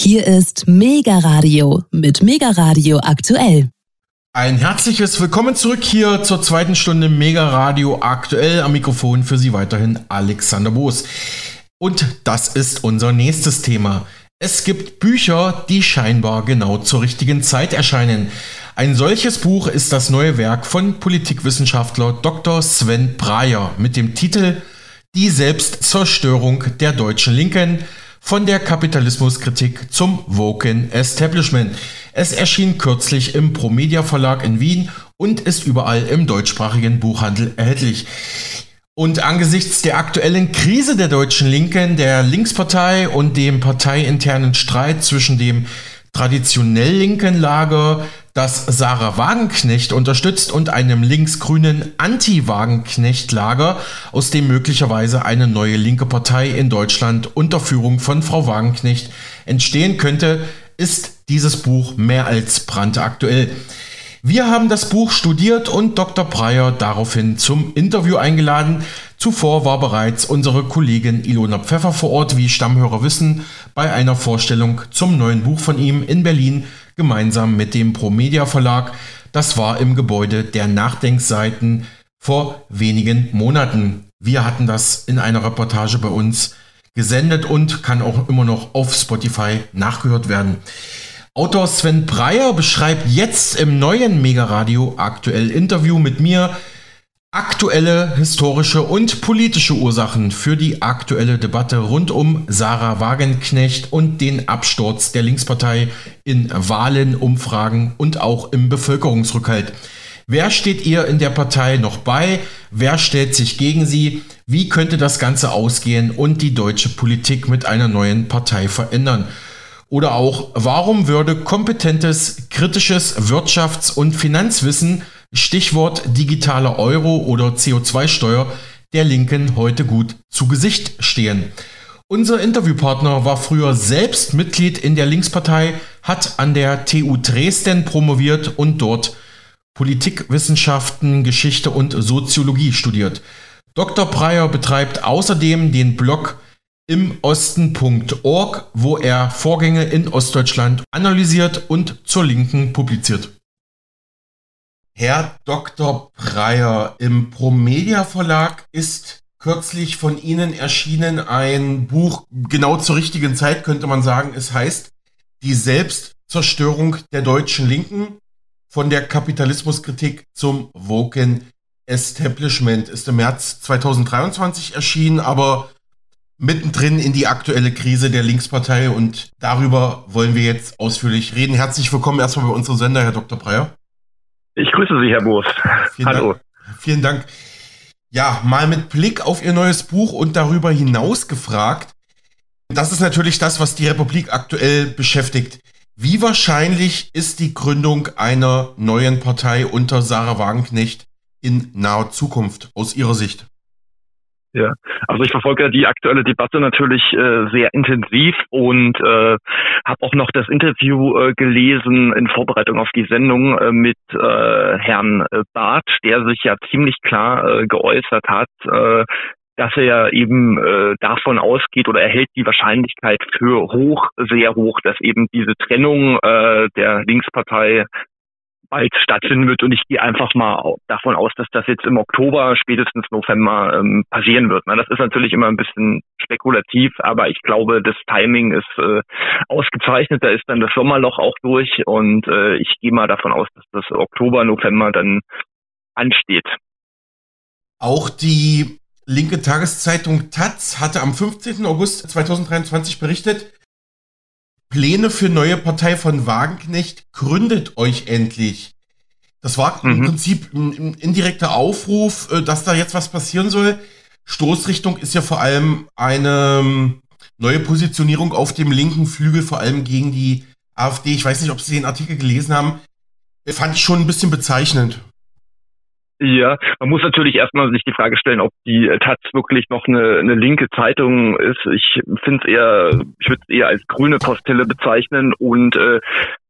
Hier ist Mega Radio mit Mega Radio aktuell. Ein herzliches Willkommen zurück hier zur zweiten Stunde Mega Radio aktuell. Am Mikrofon für Sie weiterhin Alexander Boos. Und das ist unser nächstes Thema. Es gibt Bücher, die scheinbar genau zur richtigen Zeit erscheinen. Ein solches Buch ist das neue Werk von Politikwissenschaftler Dr. Sven Breyer mit dem Titel Die Selbstzerstörung der deutschen Linken von der Kapitalismuskritik zum Woken Establishment. Es erschien kürzlich im Promedia Verlag in Wien und ist überall im deutschsprachigen Buchhandel erhältlich. Und angesichts der aktuellen Krise der deutschen Linken, der Linkspartei und dem parteiinternen Streit zwischen dem traditionell linken Lager, das Sarah Wagenknecht unterstützt, und einem linksgrünen Anti-Wagenknecht-Lager, aus dem möglicherweise eine neue linke Partei in Deutschland unter Führung von Frau Wagenknecht entstehen könnte, ist dieses Buch mehr als brandaktuell. Wir haben das Buch studiert und Dr. Breyer daraufhin zum Interview eingeladen. Zuvor war bereits unsere Kollegin Ilona Pfeffer vor Ort, wie Stammhörer wissen, bei einer Vorstellung zum neuen Buch von ihm in Berlin gemeinsam mit dem Promedia Verlag. Das war im Gebäude der Nachdenkseiten vor wenigen Monaten. Wir hatten das in einer Reportage bei uns gesendet und kann auch immer noch auf Spotify nachgehört werden. Autor Sven Breyer beschreibt jetzt im neuen Mega Radio aktuell Interview mit mir aktuelle historische und politische Ursachen für die aktuelle Debatte rund um Sarah Wagenknecht und den Absturz der Linkspartei in Wahlen, Umfragen und auch im Bevölkerungsrückhalt. Wer steht ihr in der Partei noch bei? Wer stellt sich gegen sie? Wie könnte das Ganze ausgehen und die deutsche Politik mit einer neuen Partei verändern? Oder auch, warum würde kompetentes, kritisches Wirtschafts- und Finanzwissen, Stichwort digitaler Euro oder CO2-Steuer, der Linken heute gut zu Gesicht stehen? Unser Interviewpartner war früher selbst Mitglied in der Linkspartei, hat an der TU Dresden promoviert und dort Politikwissenschaften, Geschichte und Soziologie studiert. Dr. Breyer betreibt außerdem den Blog im Osten.org, wo er Vorgänge in Ostdeutschland analysiert und zur Linken publiziert. Herr Dr. Breyer, im Promedia Verlag ist kürzlich von Ihnen erschienen ein Buch, genau zur richtigen Zeit könnte man sagen. Es heißt Die Selbstzerstörung der deutschen Linken von der Kapitalismuskritik zum Woken Establishment. Ist im März 2023 erschienen, aber mittendrin in die aktuelle Krise der Linkspartei und darüber wollen wir jetzt ausführlich reden. Herzlich willkommen erstmal bei unserem Sender, Herr Dr. Breyer. Ich grüße Sie, Herr. Vielen Hallo. Dank. Vielen Dank. Ja, mal mit Blick auf Ihr neues Buch und darüber hinaus gefragt. Das ist natürlich das, was die Republik aktuell beschäftigt. Wie wahrscheinlich ist die Gründung einer neuen Partei unter Sarah Wagenknecht in naher Zukunft aus Ihrer Sicht? Ja, also ich verfolge die aktuelle Debatte natürlich äh, sehr intensiv und äh, habe auch noch das Interview äh, gelesen in Vorbereitung auf die Sendung äh, mit äh, Herrn Barth, der sich ja ziemlich klar äh, geäußert hat, äh, dass er ja eben äh, davon ausgeht oder erhält die Wahrscheinlichkeit für hoch, sehr hoch, dass eben diese Trennung äh, der Linkspartei bald stattfinden wird. Und ich gehe einfach mal davon aus, dass das jetzt im Oktober, spätestens November ähm, passieren wird. Na, das ist natürlich immer ein bisschen spekulativ, aber ich glaube, das Timing ist äh, ausgezeichnet. Da ist dann das Sommerloch auch durch und äh, ich gehe mal davon aus, dass das Oktober, November dann ansteht. Auch die linke Tageszeitung Taz hatte am 15. August 2023 berichtet, Pläne für neue Partei von Wagenknecht, gründet euch endlich. Das war mhm. im Prinzip ein, indirekter Aufruf, äh, dass da jetzt was passieren soll. Stoßrichtung ist ja vor allem eine ähm, neue Positionierung auf dem linken Flügel, vor allem gegen die AfD. Ich weiß nicht, ob Sie den Artikel gelesen haben. Fand ich schon ein bisschen bezeichnend. Ja, man muss natürlich erstmal sich die Frage stellen, ob die Taz wirklich noch eine, eine linke Zeitung ist. Ich finde es eher, ich würde es eher als grüne Postille bezeichnen. Und äh,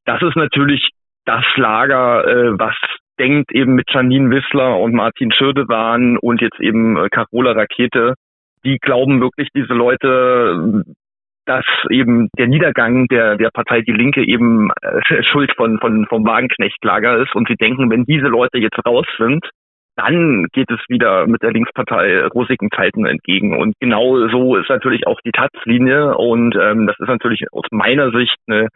das ist natürlich das Lager, äh, was denkt eben mit Janine Wissler und Martin Schirdewan und jetzt eben äh, Carola Rakete, die glauben wirklich, diese Leute dass eben der Niedergang der, der Partei Die Linke eben äh, Schuld von, von, vom Wagenknechtlager ist. Und sie denken, wenn diese Leute jetzt raus sind, dann geht es wieder mit der Linkspartei rosigen Zeiten entgegen. Und genau so ist natürlich auch die Taz-Linie. Und ähm, das ist natürlich aus meiner Sicht eine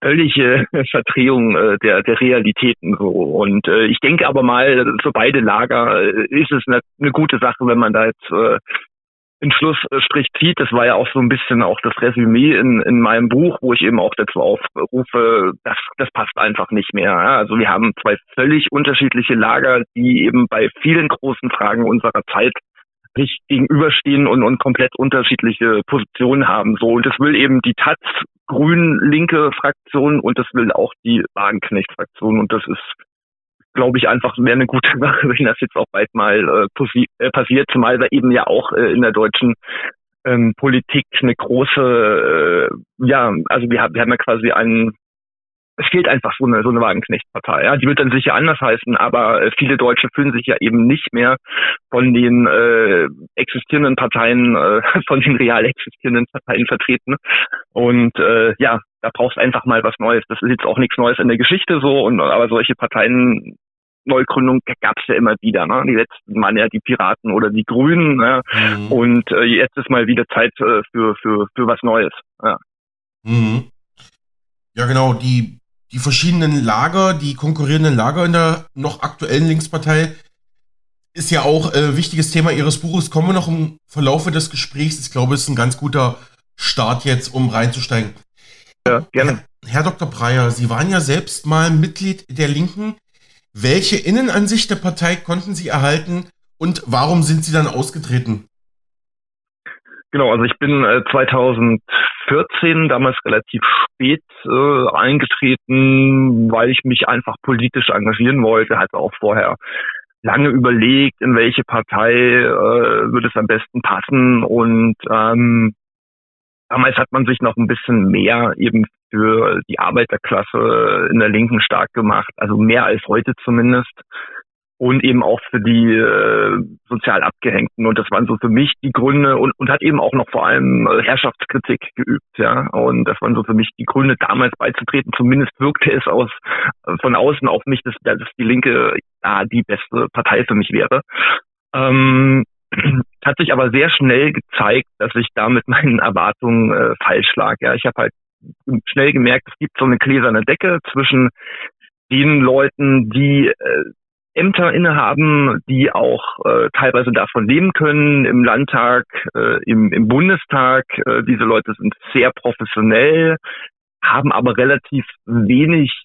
völlige Verdrehung äh, der, der Realitäten so. Und äh, ich denke aber mal, für beide Lager äh, ist es eine, eine gute Sache, wenn man da jetzt äh, in Schlussstrich zieht. Das war ja auch so ein bisschen auch das Resümee in, in meinem Buch, wo ich eben auch dazu aufrufe, das, das passt einfach nicht mehr. Also wir haben zwei völlig unterschiedliche Lager, die eben bei vielen großen Fragen unserer Zeit sich gegenüberstehen und, und komplett unterschiedliche Positionen haben. So und das will eben die Taz grün-linke Fraktion und das will auch die Wagenknecht-Fraktion und das ist glaube ich, einfach wäre eine gute Sache, wenn das jetzt auch bald mal äh, äh, passiert, zumal wir eben ja auch äh, in der deutschen ähm, Politik eine große, äh, ja, also wir, haben wir haben ja quasi einen, es fehlt einfach so eine, so eine Wagenknechtpartei. Ja, die wird dann sicher anders heißen, aber äh, viele Deutsche fühlen sich ja eben nicht mehr von den äh, existierenden Parteien, äh, von den real existierenden Parteien vertreten. Und äh, ja, da brauchst einfach mal was Neues. Das ist jetzt auch nichts Neues in der Geschichte so, und aber solche Parteien Neugründung gab es ja immer wieder. Ne? Die letzten waren ja die Piraten oder die Grünen. Ne? Mhm. Und äh, jetzt ist mal wieder Zeit äh, für, für, für was Neues. Ja. Mhm. ja, genau. Die, die verschiedenen Lager, die konkurrierenden Lager in der noch aktuellen Linkspartei ist ja auch äh, wichtiges Thema Ihres Buches. Kommen wir noch im Verlaufe des Gesprächs. Ich glaube, es ist ein ganz guter Start jetzt, um reinzusteigen. Ja, gerne. Herr, Herr Dr. Breyer, Sie waren ja selbst mal Mitglied der Linken. Welche Innenansicht der Partei konnten Sie erhalten und warum sind Sie dann ausgetreten? Genau, also ich bin äh, 2014 damals relativ spät äh, eingetreten, weil ich mich einfach politisch engagieren wollte, hatte auch vorher lange überlegt, in welche Partei äh, würde es am besten passen und ähm, damals hat man sich noch ein bisschen mehr eben für die Arbeiterklasse in der Linken stark gemacht, also mehr als heute zumindest. Und eben auch für die äh, sozial Abgehängten. Und das waren so für mich die Gründe und, und hat eben auch noch vor allem äh, Herrschaftskritik geübt, ja. Und das waren so für mich die Gründe, damals beizutreten. Zumindest wirkte es aus äh, von außen auf mich, dass, dass die Linke ja, die beste Partei für mich wäre. Ähm, hat sich aber sehr schnell gezeigt, dass ich da mit meinen Erwartungen äh, falsch lag. Ja, ich habe halt schnell gemerkt, es gibt so eine gläserne Decke zwischen den Leuten, die äh, Ämter innehaben, die auch äh, teilweise davon leben können, im Landtag, äh, im, im Bundestag. Äh, diese Leute sind sehr professionell, haben aber relativ wenig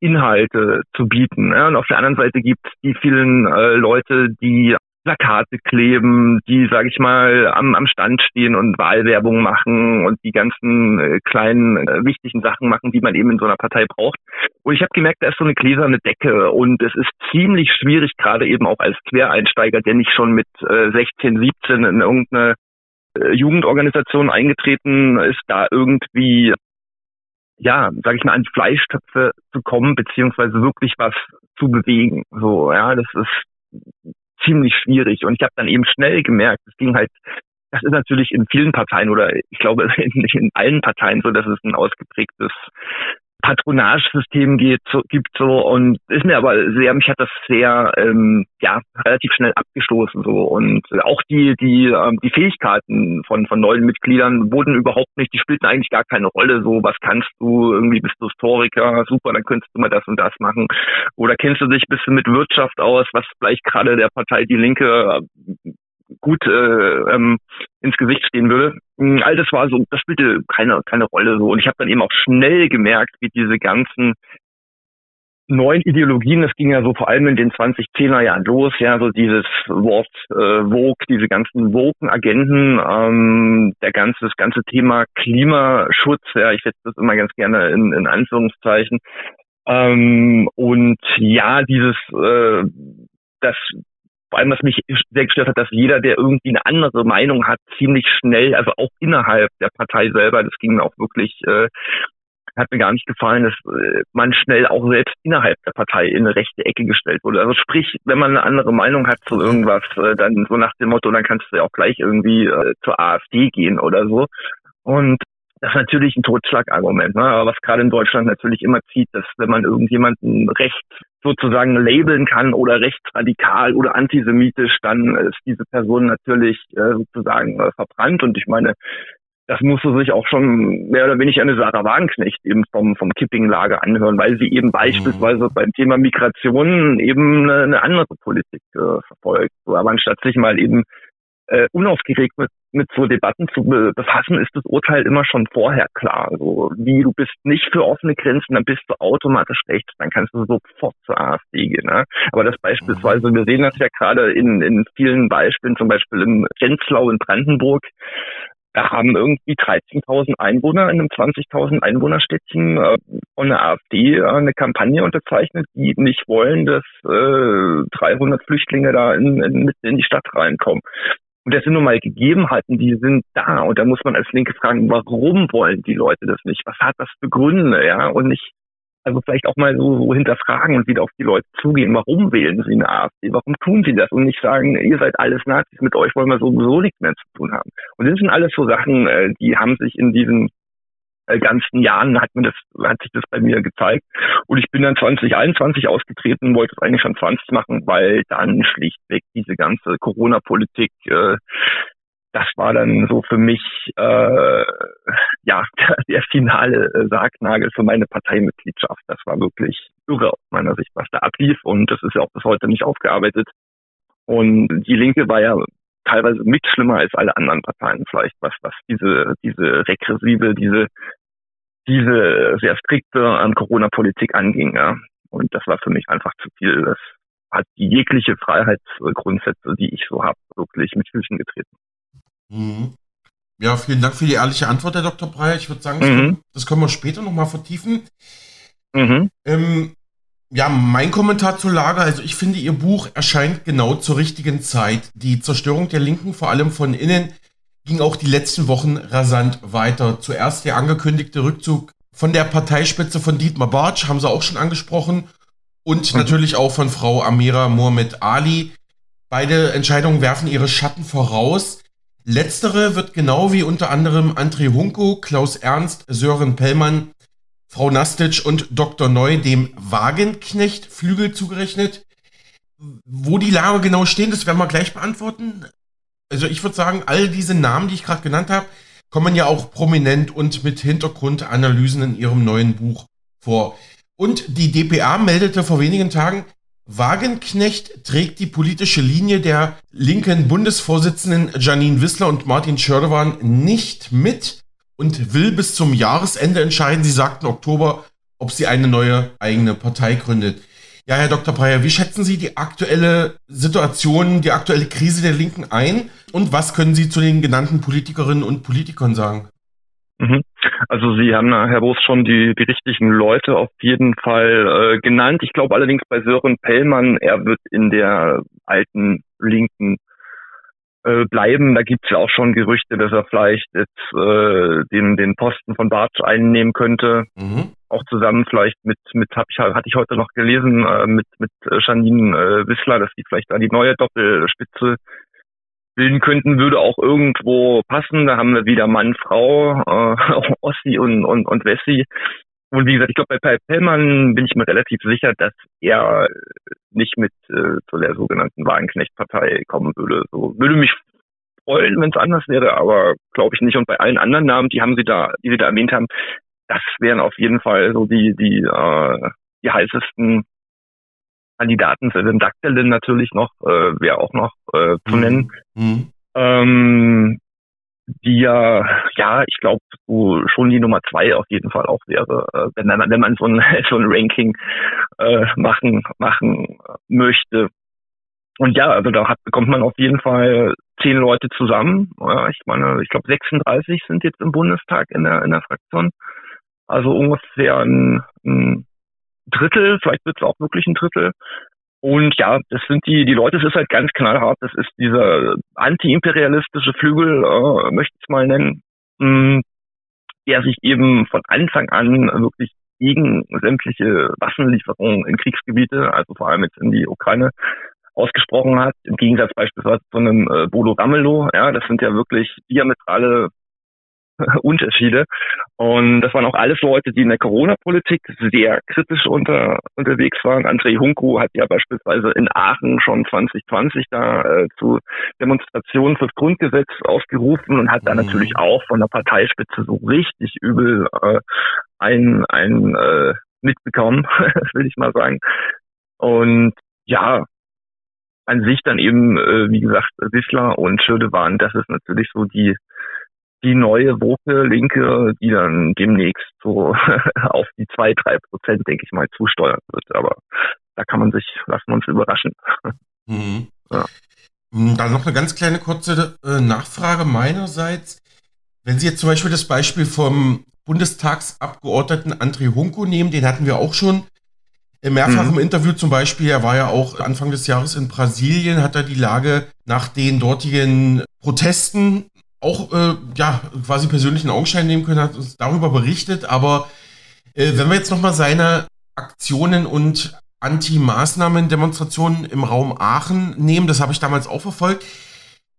Inhalte zu bieten. Ja? Und auf der anderen Seite gibt es die vielen äh, Leute, die Plakate kleben, die, sage ich mal, am, am Stand stehen und Wahlwerbung machen und die ganzen äh, kleinen äh, wichtigen Sachen machen, die man eben in so einer Partei braucht. Und ich habe gemerkt, da ist so eine gläserne Decke und es ist ziemlich schwierig, gerade eben auch als Quereinsteiger, der nicht schon mit äh, 16, 17 in irgendeine äh, Jugendorganisation eingetreten ist, da irgendwie ja, sage ich mal, an Fleischtöpfe zu kommen, beziehungsweise wirklich was zu bewegen. So, ja, das ist ziemlich schwierig. Und ich habe dann eben schnell gemerkt, es ging halt, das ist natürlich in vielen Parteien oder ich glaube in, in allen Parteien so, dass es ein ausgeprägtes Patronagesystem geht, so, gibt so und ist mir aber sehr, mich hat das sehr ähm, ja relativ schnell abgestoßen so und auch die die ähm, die Fähigkeiten von von neuen Mitgliedern wurden überhaupt nicht, die spielten eigentlich gar keine Rolle. So was kannst du irgendwie bist du Historiker, super, dann könntest du mal das und das machen oder kennst du dich ein bisschen mit Wirtschaft aus, was vielleicht gerade der Partei Die Linke gut äh, ähm, ins Gesicht stehen würde. Mm, all das war so, das spielte keine, keine Rolle so. Und ich habe dann eben auch schnell gemerkt, wie diese ganzen neuen Ideologien, das ging ja so vor allem in den 2010er Jahren los, ja, so dieses Wort äh, Vogue, diese ganzen Woken-Agenten, ähm, der ganze, das ganze Thema Klimaschutz, ja, ich setze das immer ganz gerne in, in Anführungszeichen. Ähm, und ja, dieses äh, das vor allem, was mich sehr gestört hat, dass jeder, der irgendwie eine andere Meinung hat, ziemlich schnell, also auch innerhalb der Partei selber, das ging mir auch wirklich, äh, hat mir gar nicht gefallen, dass äh, man schnell auch selbst innerhalb der Partei in eine rechte Ecke gestellt wurde. Also sprich, wenn man eine andere Meinung hat zu irgendwas, äh, dann so nach dem Motto, dann kannst du ja auch gleich irgendwie äh, zur AfD gehen oder so. Und das ist natürlich ein Totschlagargument, ne? aber was gerade in Deutschland natürlich immer zieht, dass wenn man irgendjemanden rechts sozusagen labeln kann oder rechtsradikal oder antisemitisch, dann ist diese Person natürlich äh, sozusagen äh, verbrannt. Und ich meine, das musste sich auch schon mehr oder weniger eine Sarah Wagenknecht eben vom, vom Kipping-Lager anhören, weil sie eben mhm. beispielsweise beim Thema Migration eben eine, eine andere Politik äh, verfolgt. Aber anstatt sich mal eben äh, unaufgeregt mit, mit so Debatten zu befassen, ist das Urteil immer schon vorher klar. Also wie du bist nicht für offene Grenzen, dann bist du automatisch rechts, dann kannst du sofort zur AfD gehen. Ne? Aber das beispielsweise, wir sehen das ja gerade in, in vielen Beispielen, zum Beispiel im Grenzlau in Brandenburg, da haben irgendwie 13.000 Einwohner in einem 20.000 Einwohnerstädtchen äh, von der AfD äh, eine Kampagne unterzeichnet, die nicht wollen, dass äh, 300 Flüchtlinge da in, in, in die Stadt reinkommen. Und das sind nun mal Gegebenheiten, die sind da. Und da muss man als Linke fragen, warum wollen die Leute das nicht? Was hat das für Gründe? Ja, und nicht, also vielleicht auch mal so, so hinterfragen und wieder auf die Leute zugehen. Warum wählen sie eine AfD? Warum tun sie das? Und nicht sagen, ihr seid alles Nazis, mit euch wollen wir sowieso nichts mehr zu tun haben. Und das sind alles so Sachen, äh, die haben sich in diesen ganzen Jahren hat mir das, hat sich das bei mir gezeigt. Und ich bin dann 2021 ausgetreten, wollte es eigentlich schon 20 machen, weil dann schlichtweg diese ganze Corona-Politik, äh, das war dann so für mich äh, ja der, der finale äh, Sargnagel für meine Parteimitgliedschaft. Das war wirklich irre aus meiner Sicht, was da ablief. Und das ist ja auch bis heute nicht aufgearbeitet. Und die Linke war ja teilweise mit schlimmer als alle anderen Parteien vielleicht, was, was diese, diese regressive, diese, diese sehr strikte an Corona-Politik anging, ja. Und das war für mich einfach zu viel. Das hat die jegliche Freiheitsgrundsätze, die ich so habe, wirklich mit Füßen getreten. Mhm. Ja, vielen Dank für die ehrliche Antwort, Herr Dr. Breyer. Ich würde sagen, das, mhm. können, das können wir später nochmal vertiefen. Mhm. Ähm, ja, mein Kommentar zur Lage, also ich finde, Ihr Buch erscheint genau zur richtigen Zeit. Die Zerstörung der Linken, vor allem von innen, ging auch die letzten Wochen rasant weiter. Zuerst der angekündigte Rückzug von der Parteispitze von Dietmar Bartsch, haben Sie auch schon angesprochen, und mhm. natürlich auch von Frau Amira Mohamed Ali. Beide Entscheidungen werfen ihre Schatten voraus. Letztere wird genau wie unter anderem André Hunko, Klaus Ernst, Sören Pellmann Frau Nastic und Dr. Neu dem Wagenknecht-Flügel zugerechnet. Wo die Lage genau stehen, das werden wir gleich beantworten. Also ich würde sagen, all diese Namen, die ich gerade genannt habe, kommen ja auch prominent und mit Hintergrundanalysen in ihrem neuen Buch vor. Und die DPA meldete vor wenigen Tagen, Wagenknecht trägt die politische Linie der linken Bundesvorsitzenden Janine Wissler und Martin Schördewan nicht mit und will bis zum Jahresende entscheiden. Sie sagten Oktober, ob sie eine neue eigene Partei gründet. Ja, Herr Dr. Breyer, wie schätzen Sie die aktuelle Situation, die aktuelle Krise der Linken ein? Und was können Sie zu den genannten Politikerinnen und Politikern sagen? Mhm. Also Sie haben, Herr Boos, schon die, die richtigen Leute auf jeden Fall äh, genannt. Ich glaube allerdings bei Sören Pellmann, er wird in der alten linken äh, bleiben. Da gibt es ja auch schon Gerüchte, dass er vielleicht jetzt äh, den, den Posten von Bartsch einnehmen könnte. Mhm. Auch zusammen vielleicht mit, mit hab ich, hatte ich heute noch gelesen, äh, mit, mit äh, Janine äh, Wissler, dass die vielleicht da die neue Doppelspitze bilden könnten, würde auch irgendwo passen. Da haben wir wieder Mann, Frau, äh, Ossi und, und, und Wessi. Und wie gesagt, ich glaube, bei Pellmann bin ich mir relativ sicher, dass er nicht mit äh, zu der sogenannten Wagenknecht-Partei kommen würde. So würde mich freuen, wenn es anders wäre, aber glaube ich nicht. Und bei allen anderen Namen, die haben sie da, die sie da erwähnt haben, das wären auf jeden Fall so die die äh, die heißesten Kandidaten. Selim Daktelin natürlich noch, äh, wäre auch noch äh, zu mhm. nennen. Mhm. Ähm, die ja, ja, ich glaube, so schon die Nummer zwei auf jeden Fall auch wäre, äh, wenn man, wenn man so ein, so ein Ranking äh, machen, machen möchte. Und ja, also da hat, bekommt man auf jeden Fall zehn Leute zusammen. Ja, ich meine, ich glaube 36 sind jetzt im Bundestag in der, in der Fraktion. Also ungefähr ein, ein Drittel, vielleicht wird es auch wirklich ein Drittel. Und ja, das sind die, die Leute, es ist halt ganz knallhart, das ist dieser antiimperialistische Flügel, äh, möchte ich es mal nennen, mh, hm, der sich eben von Anfang an wirklich gegen sämtliche Waffenlieferungen in Kriegsgebiete, also vor allem jetzt in die Ukraine, ausgesprochen hat, im Gegensatz beispielsweise zu einem äh, Bodo Ramelow, ja, das sind ja wirklich diametrale Unterschiede. Und das waren auch alles Leute, die in der Corona-Politik sehr kritisch unter, unterwegs waren. André Hunko hat ja beispielsweise in Aachen schon 2020 da äh, zu Demonstrationen fürs Grundgesetz aufgerufen und hat da mhm. natürlich auch von der Parteispitze so richtig übel äh, ein, ein äh, mitbekommen, will ich mal sagen. Und ja, an sich dann eben, äh, wie gesagt, Wissler und Schirdewan, das ist natürlich so die die neue woke Linke, die dann demnächst so auf die zwei drei Prozent, denke ich mal, zusteuern wird. Aber da kann man sich, lassen wir uns überraschen. Mhm. Ja. Hm, dann noch eine ganz kleine kurze äh, Nachfrage meinerseits. Wenn Sie jetzt zum Beispiel das Beispiel vom Bundestagsabgeordneten André Hunko nehmen, den hatten wir auch schon mehrfach mhm. im Interview zum Beispiel. Er war ja auch Anfang des Jahres in Brasilien, hat er die Lage nach den dortigen Protesten auch äh, ja quasi persönlichen Augenschein nehmen können, hat uns darüber berichtet. Aber äh, wenn wir jetzt nochmal seine Aktionen und Anti-Maßnahmen-Demonstrationen im Raum Aachen nehmen, das habe ich damals auch verfolgt,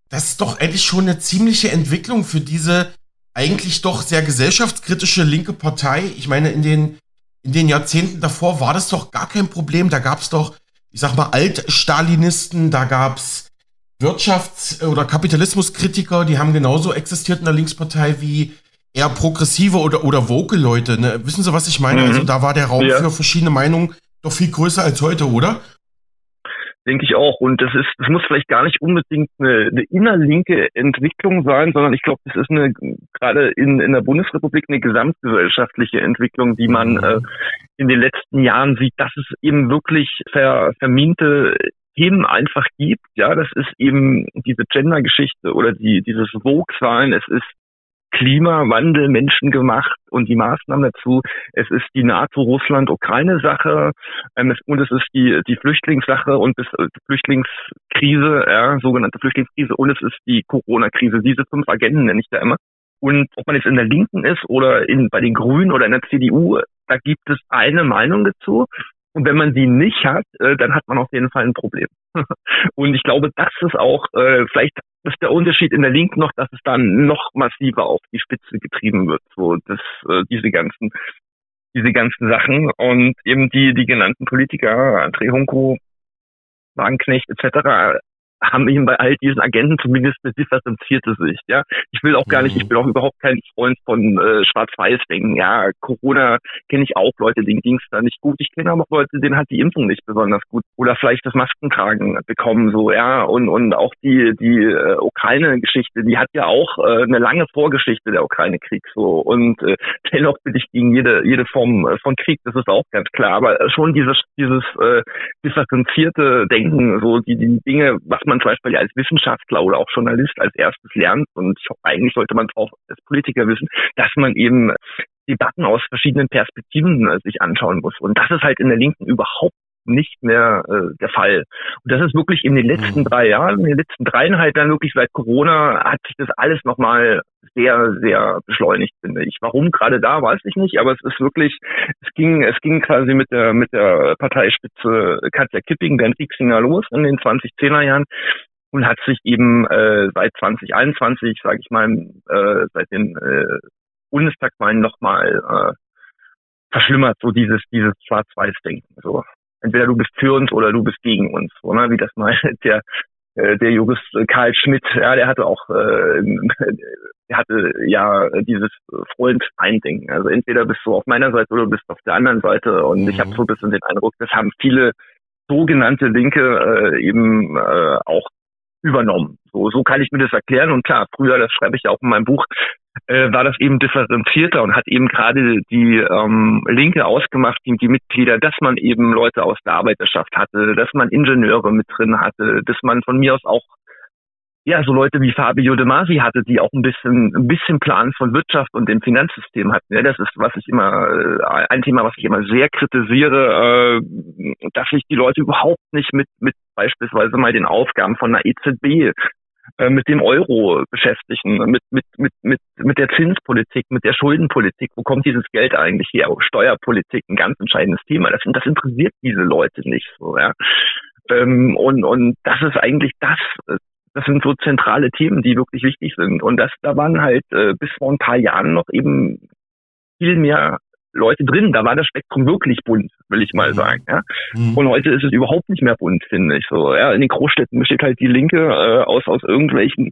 das ist doch eigentlich schon eine ziemliche Entwicklung für diese eigentlich doch sehr gesellschaftskritische linke Partei. Ich meine, in den, in den Jahrzehnten davor war das doch gar kein Problem. Da gab es doch, ich sag mal, Altstalinisten, da gab es Wirtschafts- oder Kapitalismuskritiker, die haben genauso existiert in der Linkspartei wie eher progressive oder, oder woke Leute. Ne? Wissen Sie, was ich meine? Mhm. Also da war der Raum ja. für verschiedene Meinungen doch viel größer als heute, oder? Denke ich auch. Und das ist, das muss vielleicht gar nicht unbedingt eine, eine innerlinke Entwicklung sein, sondern ich glaube, das ist eine gerade in, in der Bundesrepublik eine gesamtgesellschaftliche Entwicklung, die man mhm. äh, in den letzten Jahren sieht, dass es eben wirklich ver, verminte Themen einfach gibt. Ja, das ist eben diese Gender-Geschichte oder die, dieses Vogue-Sein. Es ist Klimawandel menschengemacht und die Maßnahmen dazu. Es ist die NATO-Russland-Ukraine-Sache ähm, und es ist die, die Flüchtlingssache und das, äh, die Flüchtlingskrise, ja, sogenannte Flüchtlingskrise und es ist die Corona-Krise. Diese fünf Agenden nenne ich da immer. Und ob man jetzt in der Linken ist oder in, bei den Grünen oder in der CDU, da gibt es eine Meinung dazu. Und wenn man die nicht hat, äh, dann hat man auf jeden Fall ein Problem. und ich glaube, das ist auch, äh, vielleicht ist der Unterschied in der Linken noch, dass es dann noch massiver auf die Spitze getrieben wird. So, dass äh, diese ganzen, diese ganzen Sachen und eben die, die genannten Politiker, André Hunko, Wagenknecht etc., haben eben bei all diesen Agenten zumindest eine differenzierte Sicht. Ja, ich will auch gar nicht, ich mhm. bin auch überhaupt kein Freund von äh, Schwarz-Weiß-Denken. Ja, Corona kenne ich auch Leute, denen ging es da nicht gut. Ich kenne aber auch Leute, denen hat die Impfung nicht besonders gut oder vielleicht das Maskentragen bekommen so. Ja, und und auch die die äh, Ukraine-Geschichte, die hat ja auch äh, eine lange Vorgeschichte der Ukraine-Krieg so und äh, dennoch bin ich gegen jede jede Form äh, von Krieg. Das ist auch ganz klar. Aber schon dieses dieses äh, differenzierte Denken, so die die Dinge, was man zum Beispiel als Wissenschaftler oder auch Journalist als erstes lernt, und ich, eigentlich sollte man es auch als Politiker wissen, dass man eben Debatten aus verschiedenen Perspektiven äh, sich anschauen muss. Und das ist halt in der Linken überhaupt nicht mehr äh, der Fall. Und das ist wirklich in den letzten mhm. drei Jahren, in den letzten dreieinhalb Jahren wirklich seit Corona hat sich das alles nochmal sehr, sehr beschleunigt, finde ich. Warum gerade da, weiß ich nicht, aber es ist wirklich, es ging, es ging quasi mit der, mit der Parteispitze Katja Kipping, Bernd Rieksinger los in den 2010er Jahren und hat sich eben äh, seit 2021, sage ich mal, äh, seit den äh, Bundestagswahlen nochmal äh, verschlimmert, so dieses, dieses Schwarz-Weiß-Denken. So entweder du bist für uns oder du bist gegen uns, oder? Wie das mal der äh, der Jurist Karl Schmidt, ja, der hatte auch, äh, der hatte ja dieses Freund-Feind-Denken. Also entweder bist du auf meiner Seite oder du bist auf der anderen Seite. Und mhm. ich habe so ein bisschen den Eindruck, das haben viele sogenannte Linke äh, eben äh, auch übernommen. So, so kann ich mir das erklären. Und klar, früher, das schreibe ich ja auch in meinem Buch, äh, war das eben differenzierter und hat eben gerade die ähm, Linke ausgemacht, die, die Mitglieder, dass man eben Leute aus der Arbeiterschaft hatte, dass man Ingenieure mit drin hatte, dass man von mir aus auch ja, so Leute wie Fabio De Masi hatte, die auch ein bisschen, ein bisschen Plan von Wirtschaft und dem Finanzsystem hatten. Ja, das ist, was ich immer, äh, ein Thema, was ich immer sehr kritisiere, äh, dass sich die Leute überhaupt nicht mit, mit beispielsweise mal den Aufgaben von einer EZB mit dem Euro beschäftigen, mit, mit, mit, mit, mit der Zinspolitik, mit der Schuldenpolitik. Wo kommt dieses Geld eigentlich her? Steuerpolitik, ein ganz entscheidendes Thema. Das, das interessiert diese Leute nicht so, ja. Ähm, und, und das ist eigentlich das, das sind so zentrale Themen, die wirklich wichtig sind. Und das, da waren halt äh, bis vor ein paar Jahren noch eben viel mehr Leute drin. Da war das Spektrum wirklich bunt, will ich mal mhm. sagen. Ja? Mhm. Und heute ist es überhaupt nicht mehr bunt, finde ich. So, ja, in den Großstädten besteht halt die Linke äh, aus aus irgendwelchen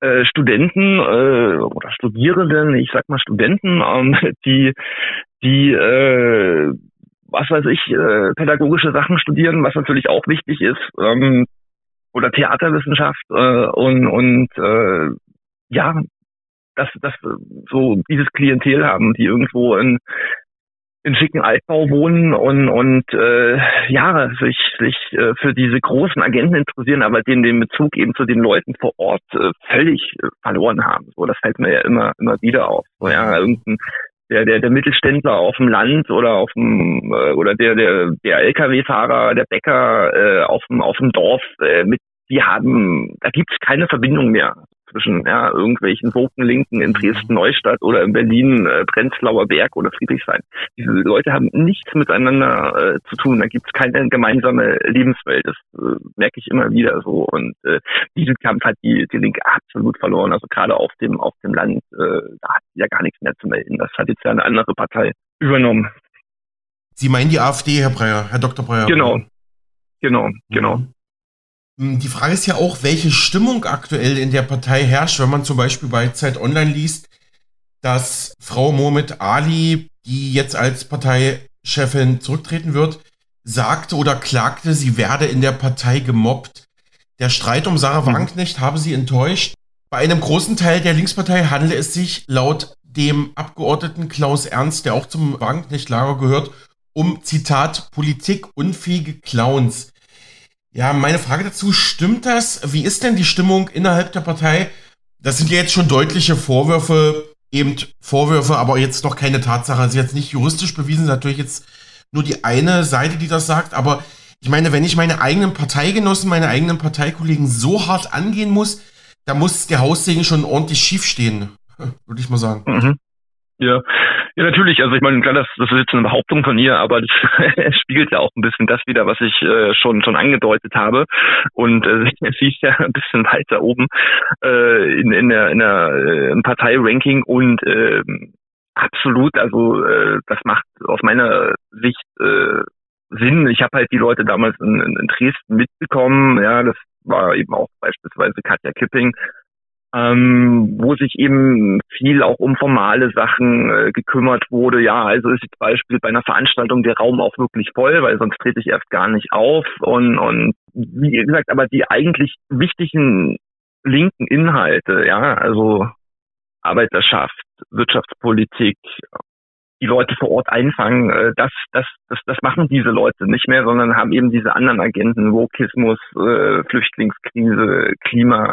äh, Studenten äh, oder Studierenden, ich sag mal Studenten, ähm, die die äh, was weiß ich, äh, pädagogische Sachen studieren, was natürlich auch wichtig ist, ähm, oder Theaterwissenschaft äh, und und äh, ja, dass, dass so dieses Klientel haben, die irgendwo in, in schicken Altbau wohnen und, und äh, ja, sich, sich äh, für diese großen Agenten interessieren, aber den, den Bezug eben zu den Leuten vor Ort äh, völlig äh, verloren haben. So, das fällt mir ja immer, immer wieder auf. So, ja, irgendein der, der, der Mittelständler auf dem Land oder auf dem äh, oder der, der, der Lkw-Fahrer, der Bäcker äh, auf dem, auf dem Dorf, äh, mit die haben, da gibt es keine Verbindung mehr zwischen ja, irgendwelchen Wokenlinken in Dresden-Neustadt oder in Berlin, äh, Prenzlauer Berg oder Friedrichshain. Diese Leute haben nichts miteinander äh, zu tun. Da gibt es keine gemeinsame Lebenswelt. Das äh, merke ich immer wieder so. Und äh, diesen Kampf hat die, die Linke absolut verloren. Also gerade auf dem, auf dem Land, äh, da hat sie ja gar nichts mehr zu melden. Das hat jetzt ja eine andere Partei übernommen. Sie meinen die AfD, Herr Breyer, Herr Dr. Breyer? Genau. Genau, genau. Mhm. Hm, die Frage ist ja auch, welche Stimmung aktuell in der Partei herrscht, wenn man zum Beispiel bei Zeit Online liest, dass Frau Mohamed Ali, die jetzt als Parteichefin zurücktreten wird, sagte oder klagte, sie werde in der Partei gemobbt. Der Streit um Sarah mhm. Wagenknecht habe sie enttäuscht. Bei einem großen Teil der Linkspartei handele es sich laut dem Abgeordneten Klaus Ernst, der auch zum Wagenknecht-Lager gehört, um, Zitat, politikunfähige Clowns. Ja, meine Frage dazu, stimmt das? Wie ist denn die Stimmung innerhalb der Partei? Das sind ja jetzt schon deutliche Vorwürfe, eben Vorwürfe, aber jetzt noch keine Tatsache. Also jetzt nicht juristisch bewiesen, natürlich jetzt nur die eine Seite, die das sagt, aber ich meine, wenn ich meine eigenen Parteigenossen, meine eigenen Parteikollegen so hart angehen muss, da muss der Haussegen schon ordentlich schief stehen, würde ich mal sagen. Mhm. Ja, ja, natürlich. Also ich meine, klar, das, das ist jetzt eine Behauptung von ihr, aber das spiegelt ja auch ein bisschen das wieder, was ich äh, schon schon angedeutet habe. Und äh, sie ist ja ein bisschen weiter oben äh, in, in der, in der äh, Parteiranking und äh, absolut, also äh, das macht aus meiner Sicht äh, Sinn. Ich habe halt die Leute damals in, in, in Dresden mitbekommen, ja, das war eben auch beispielsweise Katja Kipping, ähm, wo sich eben viel auch um formale Sachen äh, gekümmert wurde. Ja, also ist zum Beispiel bei einer Veranstaltung der Raum auch wirklich voll, weil sonst trete ich erst gar nicht auf. Und, und wie gesagt, aber die eigentlich wichtigen linken Inhalte, ja, also Arbeiterschaft, Wirtschaftspolitik, die Leute vor Ort einfangen, äh, das, das, das, das machen diese Leute nicht mehr, sondern haben eben diese anderen Agenten, Wokismus, äh, Flüchtlingskrise, Klima,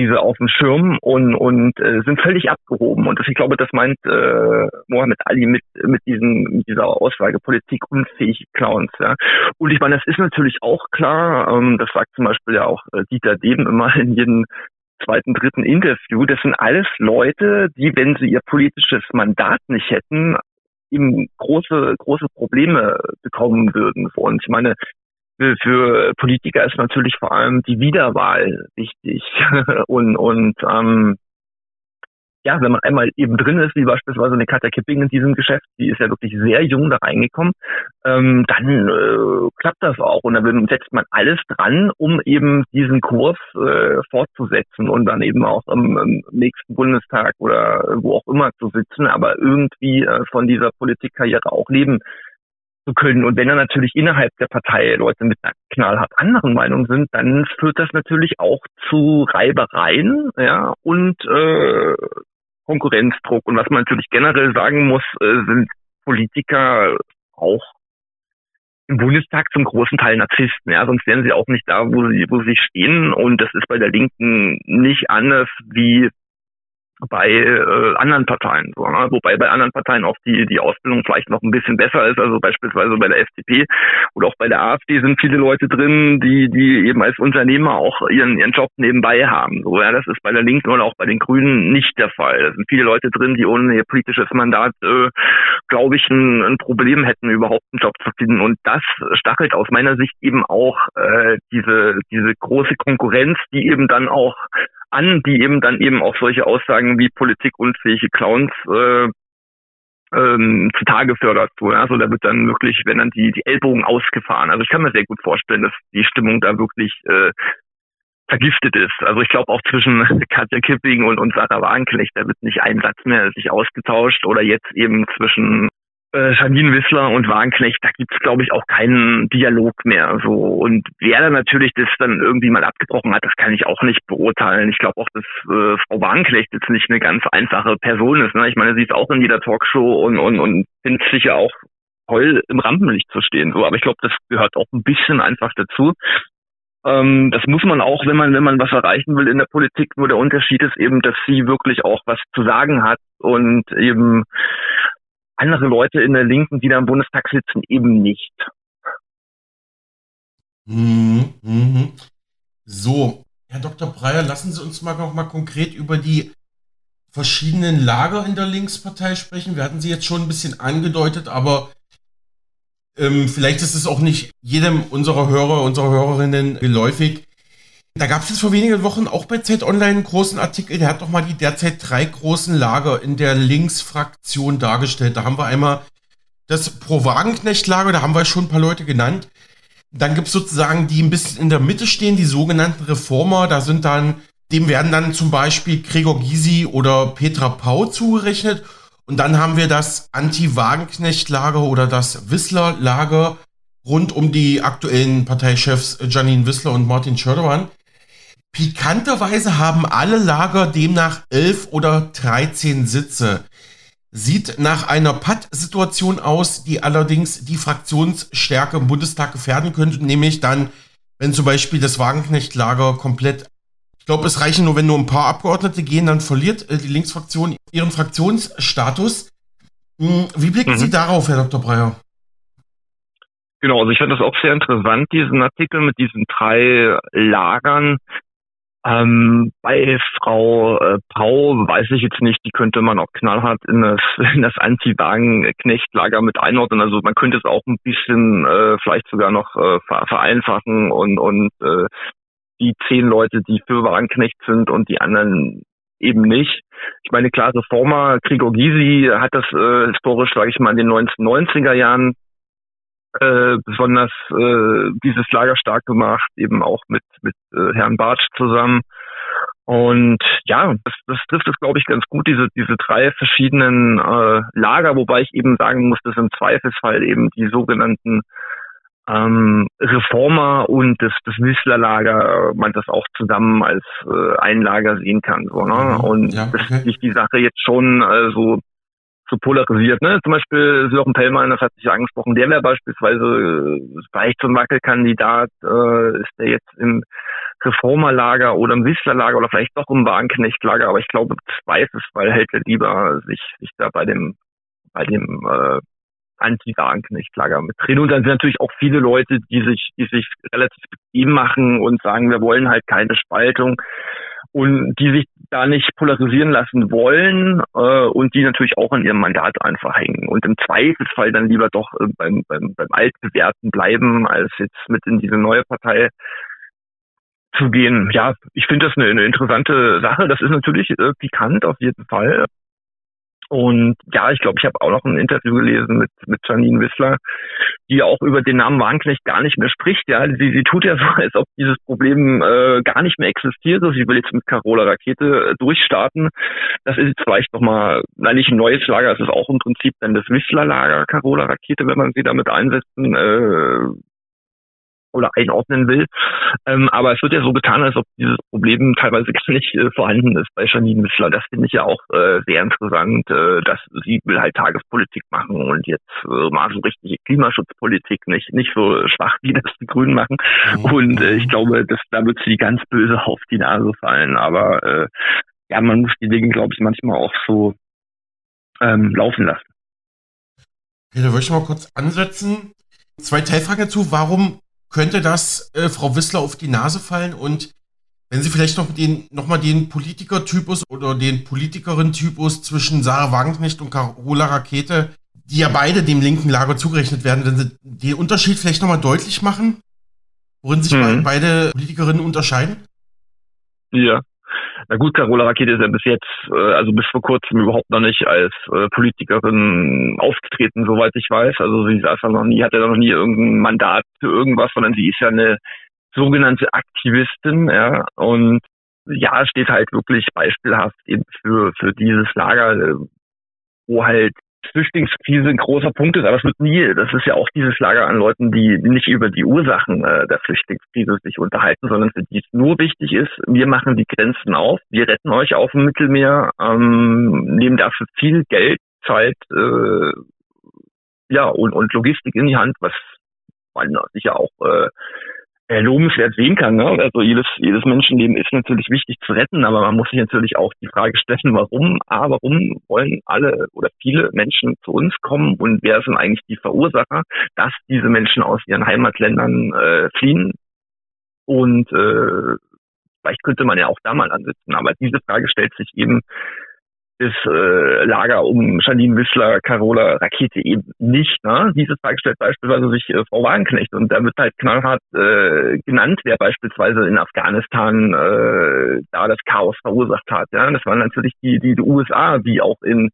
diese auf dem Schirm und, und äh, sind völlig abgehoben. Und das, ich glaube, das meint äh, Mohammed Ali mit, mit, diesen, dieser Aussage Politik unfähig Clowns. Ja. Und ich meine, das ist natürlich auch klar, ähm, das sagt zum Beispiel ja auch äh, Dieter Deben immer in jedem zweiten, dritten Interview, das sind alles Leute, die, wenn sie ihr politisches Mandat nicht hätten, eben große, große Probleme bekommen würden. Und ich meine, für Politiker ist natürlich vor allem die Wiederwahl wichtig. und und ähm, ja, wenn man einmal eben drin ist, wie beispielsweise eine Katja Kipping in diesem Geschäft, die ist ja wirklich sehr jung da reingekommen, ähm, dann äh, klappt das auch. Und dann setzt man alles dran, um eben diesen Kurs äh, fortzusetzen und dann eben auch am, am nächsten Bundestag oder wo auch immer zu sitzen, aber irgendwie äh, von dieser Politikkarriere auch leben zu können. Und wenn dann natürlich innerhalb der Partei Leute mit einer knallhart anderen Meinung sind, dann führt das natürlich auch zu Reibereien ja, und äh, Konkurrenzdruck. Und was man natürlich generell sagen muss, äh, sind Politiker auch im Bundestag zum großen Teil Narzissten, ja, sonst wären sie auch nicht da, wo sie, wo sie stehen. Und das ist bei der Linken nicht anders wie bei äh, anderen Parteien. So, ne? Wobei bei anderen Parteien auch die, die Ausbildung vielleicht noch ein bisschen besser ist. Also beispielsweise bei der FDP oder auch bei der AfD sind viele Leute drin, die, die eben als Unternehmer auch ihren, ihren Job nebenbei haben. So, ja, das ist bei der Linken oder auch bei den Grünen nicht der Fall. Da sind viele Leute drin, die ohne ihr politisches Mandat, äh, glaube ich, ein, ein Problem hätten, überhaupt einen Job zu finden. Und das stachelt aus meiner Sicht eben auch äh, diese, diese große Konkurrenz, die eben dann auch an, die eben dann eben auch solche Aussagen wie politikunfähige Clowns äh, ähm, zutage fördert. So, ja? also da wird dann wirklich, wenn dann die, die Ellbogen ausgefahren. Also ich kann mir sehr gut vorstellen, dass die Stimmung da wirklich äh, vergiftet ist. Also ich glaube auch zwischen Katja Kipping und, und Sarah Wagenknecht, da wird nicht ein Satz mehr sich ausgetauscht oder jetzt eben zwischen äh, Janine Wissler und Wagenknecht, da gibt's glaube ich auch keinen Dialog mehr. So und wer da natürlich das dann irgendwie mal abgebrochen hat, das kann ich auch nicht beurteilen. Ich glaube auch, dass äh, Frau Wagenknecht jetzt nicht eine ganz einfache Person ist. Ne? Ich meine, sie ist auch in jeder Talkshow und und und findet sich ja auch toll im Rampenlicht zu stehen. So, aber ich glaube, das gehört auch ein bisschen einfach dazu. Ähm, das muss man auch, wenn man wenn man was erreichen will in der Politik. Nur der Unterschied ist eben, dass sie wirklich auch was zu sagen hat und eben andere Leute in der Linken, die da im Bundestag sitzen, eben nicht. Mhm, mhm. So, Herr Dr. Breyer, lassen Sie uns mal noch mal konkret über die verschiedenen Lager in der Linkspartei sprechen. Wir hatten sie jetzt schon ein bisschen angedeutet, aber ähm, vielleicht ist es auch nicht jedem unserer Hörer, unserer Hörerinnen geläufig. Da gab es jetzt vor wenigen Wochen auch bei Zeit Online einen großen Artikel, der hat doch mal die derzeit drei großen Lager in der Linksfraktion dargestellt. Da haben wir einmal das Pro-Wagenknecht-Lager, da haben wir schon ein paar Leute genannt. Dann gibt es sozusagen die ein bisschen in der Mitte stehen, die sogenannten Reformer. Da sind dann, dem werden dann zum Beispiel Gregor Gysi oder Petra Pau zugerechnet. Und dann haben wir das Anti-Wagenknecht-Lager oder das Wissler-Lager rund um die aktuellen Parteichefs Janine Wissler und Martin Schördermann. Pikanterweise haben alle Lager demnach 11 oder 13 Sitze. Sieht nach einer Patt-Situation aus, die allerdings die Fraktionsstärke im Bundestag gefährden könnte, nämlich dann, wenn zum Beispiel das Wagenknecht-Lager komplett, ich glaube, es reichen nur, wenn nur ein paar Abgeordnete gehen, dann verliert äh, die Linksfraktion ihren Fraktionsstatus. Hm, wie blicken mhm. Sie darauf, Herr Dr. Breyer? Genau, also ich fand das auch sehr interessant, diesen Artikel mit diesen drei Lagern. Ähm, bei Frau äh, Pau weiß ich jetzt nicht, die könnte man auch knallhart in das, in das Anti-Wagen-Knecht-Lager mit einordnen. Also man könnte es auch ein bisschen äh, vielleicht sogar noch äh, vereinfachen und, und äh, die zehn Leute, die für Wagenknecht sind und die anderen eben nicht. Ich meine, klar, Reformer, Gregor Gysi hat das äh, historisch, sage ich mal, in den 1990er Jahren äh, besonders äh, dieses Lager stark gemacht, eben auch mit, mit äh, Herrn Bartsch zusammen. Und ja, das, das trifft es, glaube ich, ganz gut, diese, diese drei verschiedenen äh, Lager, wobei ich eben sagen muss, dass im Zweifelsfall eben die sogenannten ähm, Reformer und das, das Wissler-Lager, man das auch zusammen als äh, ein Lager sehen kann. So, ne? Mhm. Und ja, okay. dass sich die Sache jetzt schon äh, so so polarisiert. Ne? Zum Beispiel Sören Pellmann, das hat sich angesprochen, der wäre beispielsweise äh, vielleicht zum Wackelkandidat, äh, ist der jetzt im Reformerlager oder im Wisslerlager oder vielleicht doch im Wagenknechtlager, aber ich glaube, Zweifelsfall hält er lieber sich, sich da bei dem bei dem äh, Anti-Wagenknechtlager mit drin. Und dann sind natürlich auch viele Leute, die sich, die sich relativ bequem machen und sagen, wir wollen halt keine Spaltung und die sich da nicht polarisieren lassen wollen äh, und die natürlich auch an ihrem Mandat einfach hängen und im Zweifelsfall dann lieber doch äh, beim, beim, beim Altbewährten bleiben, als jetzt mit in diese neue Partei zu gehen. Ja, ich finde das eine, eine interessante Sache. Das ist natürlich äh, pikant auf jeden Fall. Und ja, ich glaube, ich habe auch noch ein Interview gelesen mit, mit Janine Wissler, die auch über den Namen Warnknecht gar nicht mehr spricht. Ja, sie, sie tut ja so, als ob dieses Problem äh, gar nicht mehr existiere. Sie will jetzt mit Carola Rakete äh, durchstarten. Das ist jetzt vielleicht nochmal, nein, nicht ein neues Lager, es ist auch im Prinzip dann das Wissler-Lager, Carola Rakete, wenn man sie damit einsetzen äh, oder einordnen will. Ähm, aber es wird ja so getan, als ob dieses Problem teilweise gar nicht äh, vorhanden ist bei Janine Wissler. Das finde ich ja auch äh, sehr interessant, äh, dass sie will halt Tagespolitik machen und jetzt äh, mal so richtige Klimaschutzpolitik, nicht, nicht so schwach, wie das die Grünen machen. Mhm. Und äh, ich glaube, dass da wird sie ganz böse auf die Nase fallen. Aber äh, ja, man muss die Dinge, glaube ich, manchmal auch so ähm, laufen lassen. Okay, da würde ich mal kurz ansetzen. Zwei Teilfragen dazu. Warum könnte das äh, Frau Wissler auf die Nase fallen? Und wenn Sie vielleicht noch den, noch mal den Politiker-Typus oder den Politikerin-Typus zwischen Sarah Wagenknecht und Carola Rakete, die ja beide dem linken Lager zugerechnet werden, wenn Sie den Unterschied vielleicht noch mal deutlich machen, worin sich mhm. beide Politikerinnen unterscheiden? Ja. Na gut, Carola Rakete ist ja bis jetzt, äh, also bis vor kurzem überhaupt noch nicht als äh, Politikerin aufgetreten, soweit ich weiß. Also sie ist einfach noch nie, hat ja noch nie irgendein Mandat für irgendwas, sondern sie ist ja eine sogenannte Aktivistin, ja, und ja, steht halt wirklich beispielhaft eben für, für dieses Lager, äh, wo halt Flüchtlingskrise ein großer Punkt ist, aber es wird nie, das ist ja auch dieses Lager an Leuten, die nicht über die Ursachen äh, der Flüchtlingskrise sich unterhalten, sondern für die es nur wichtig ist, wir machen die Grenzen auf, wir retten euch auf dem Mittelmeer, ähm, nehmen dafür viel Geld, Zeit, äh, ja, und, und Logistik in die Hand, was man sicher auch äh, lobenswert sehen kann. Ne? Also jedes, jedes Menschenleben ist natürlich wichtig zu retten, aber man muss sich natürlich auch die Frage stellen, warum, ah, warum wollen alle oder viele Menschen zu uns kommen und wer sind eigentlich die Verursacher, dass diese Menschen aus ihren Heimatländern äh, fliehen? Und äh, vielleicht könnte man ja auch da mal ansetzen, aber diese Frage stellt sich eben das äh, Lager um Janine Wissler, Carola Rakete eben nicht. Ne? Diese Frage stellt beispielsweise sich äh, Frau Wagenknecht und da wird halt knallhart äh, genannt, wer beispielsweise in Afghanistan äh, da das Chaos verursacht hat. Ja? Das waren natürlich die, die, die USA, die auch in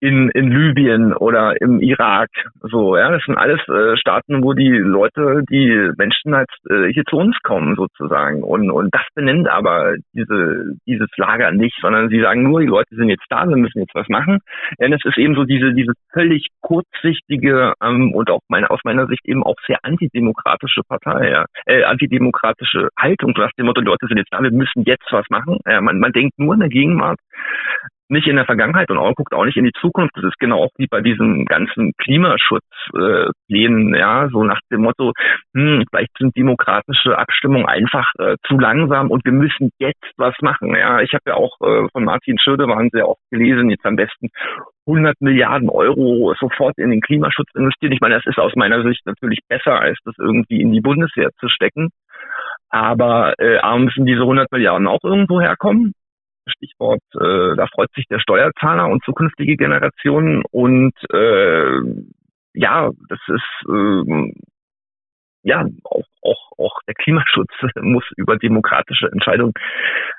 in, in Libyen oder im Irak. So, ja, das sind alles äh, Staaten, wo die Leute, die Menschen halt äh, hier zu uns kommen sozusagen. Und, und das benennt aber diese, dieses Lager nicht, sondern sie sagen nur, die Leute sind jetzt da, wir müssen jetzt was machen. Denn es ist eben so diese, diese völlig kurzsichtige ähm, und auch meine, aus meiner Sicht eben auch sehr antidemokratische Partei, ja, äh, antidemokratische Haltung nach dem Motto, die Leute sind jetzt da, wir müssen jetzt was machen. Ja, man, man denkt nur in der Gegenwart nicht in der Vergangenheit und auch guckt auch nicht in die Zukunft. Das ist genau auch wie bei diesem ganzen Klimaschutzplänen, äh, ja, so nach dem Motto, hm, vielleicht sind demokratische Abstimmungen einfach äh, zu langsam und wir müssen jetzt was machen. Ja, ich habe ja auch äh, von Martin Schürde waren sehr oft gelesen, jetzt am besten 100 Milliarden Euro sofort in den Klimaschutz investieren. Ich meine, das ist aus meiner Sicht natürlich besser, als das irgendwie in die Bundeswehr zu stecken. Aber äh, müssen diese 100 Milliarden auch irgendwo herkommen. Stichwort, äh, da freut sich der Steuerzahler und zukünftige Generationen. Und äh, ja, das ist äh, ja auch, auch, auch der Klimaschutz muss über demokratische Entscheidungen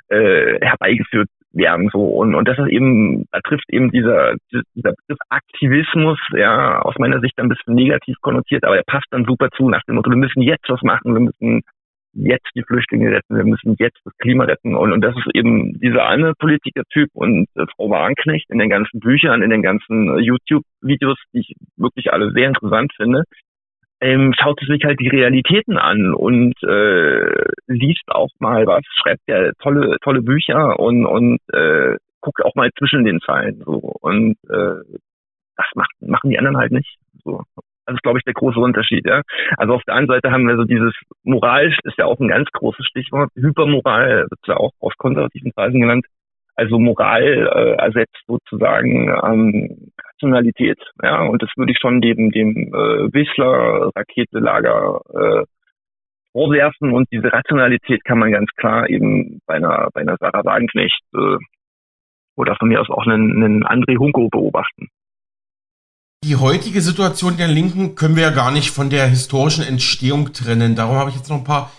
äh, herbeigeführt werden. So und, und das ist eben, da trifft eben dieser, dieser Begriff Aktivismus, ja, aus meiner Sicht ein bisschen negativ konnotiert, aber er passt dann super zu nach dem Motto, wir müssen jetzt was machen, wir müssen jetzt die Flüchtlinge retten, wir müssen jetzt das Klima retten. Und, und das ist eben dieser eine Politikertyp und äh, Frau Warnknecht in den ganzen Büchern, in den ganzen äh, YouTube-Videos, die ich wirklich alle sehr interessant finde, ähm, schaut sich halt die Realitäten an und äh, liest auch mal was, schreibt ja tolle, tolle Bücher und, und äh, guckt auch mal zwischen den Zeilen so. Und äh, das macht, machen die anderen halt nicht. So. Das ist, glaube ich, der große Unterschied. Ja? Also auf der einen Seite haben wir so dieses Moral, ist ja auch ein ganz großes Stichwort. Hypermoral wird ja auch aus konservativen Kreisen genannt. Also Moral äh, ersetzt sozusagen ähm, Rationalität. Ja? Und das würde ich schon dem, dem äh, Wissler Raketelager äh, vorwerfen. Und diese Rationalität kann man ganz klar eben bei einer, bei einer Sarah Wagenknecht äh, oder von mir aus auch einen, einen André Hunko beobachten die heutige Situation der Linken können wir ja gar nicht von der historischen Entstehung trennen. Darum habe ich jetzt noch ein paar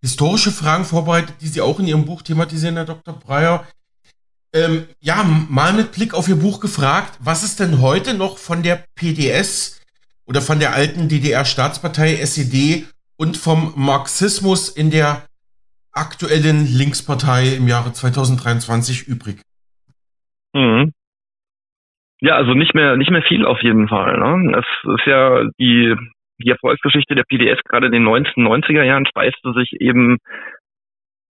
historische Fragen vorbereitet, die Sie auch in Ihrem Buch thematisieren, Herr Dr. Breyer. Ähm, ja, mal mit Blick auf Ihr Buch gefragt, was ist denn heute noch von der PDS oder von der alten DDR-Staatspartei SED und vom Marxismus in der aktuellen Linkspartei im Jahre 2023 übrig? Mhm. Ja, also nicht mehr, nicht mehr viel auf jeden Fall. Ne? Es ist ja die, die Erfolgsgeschichte der PDS gerade in den 1990er Jahren speiste sich eben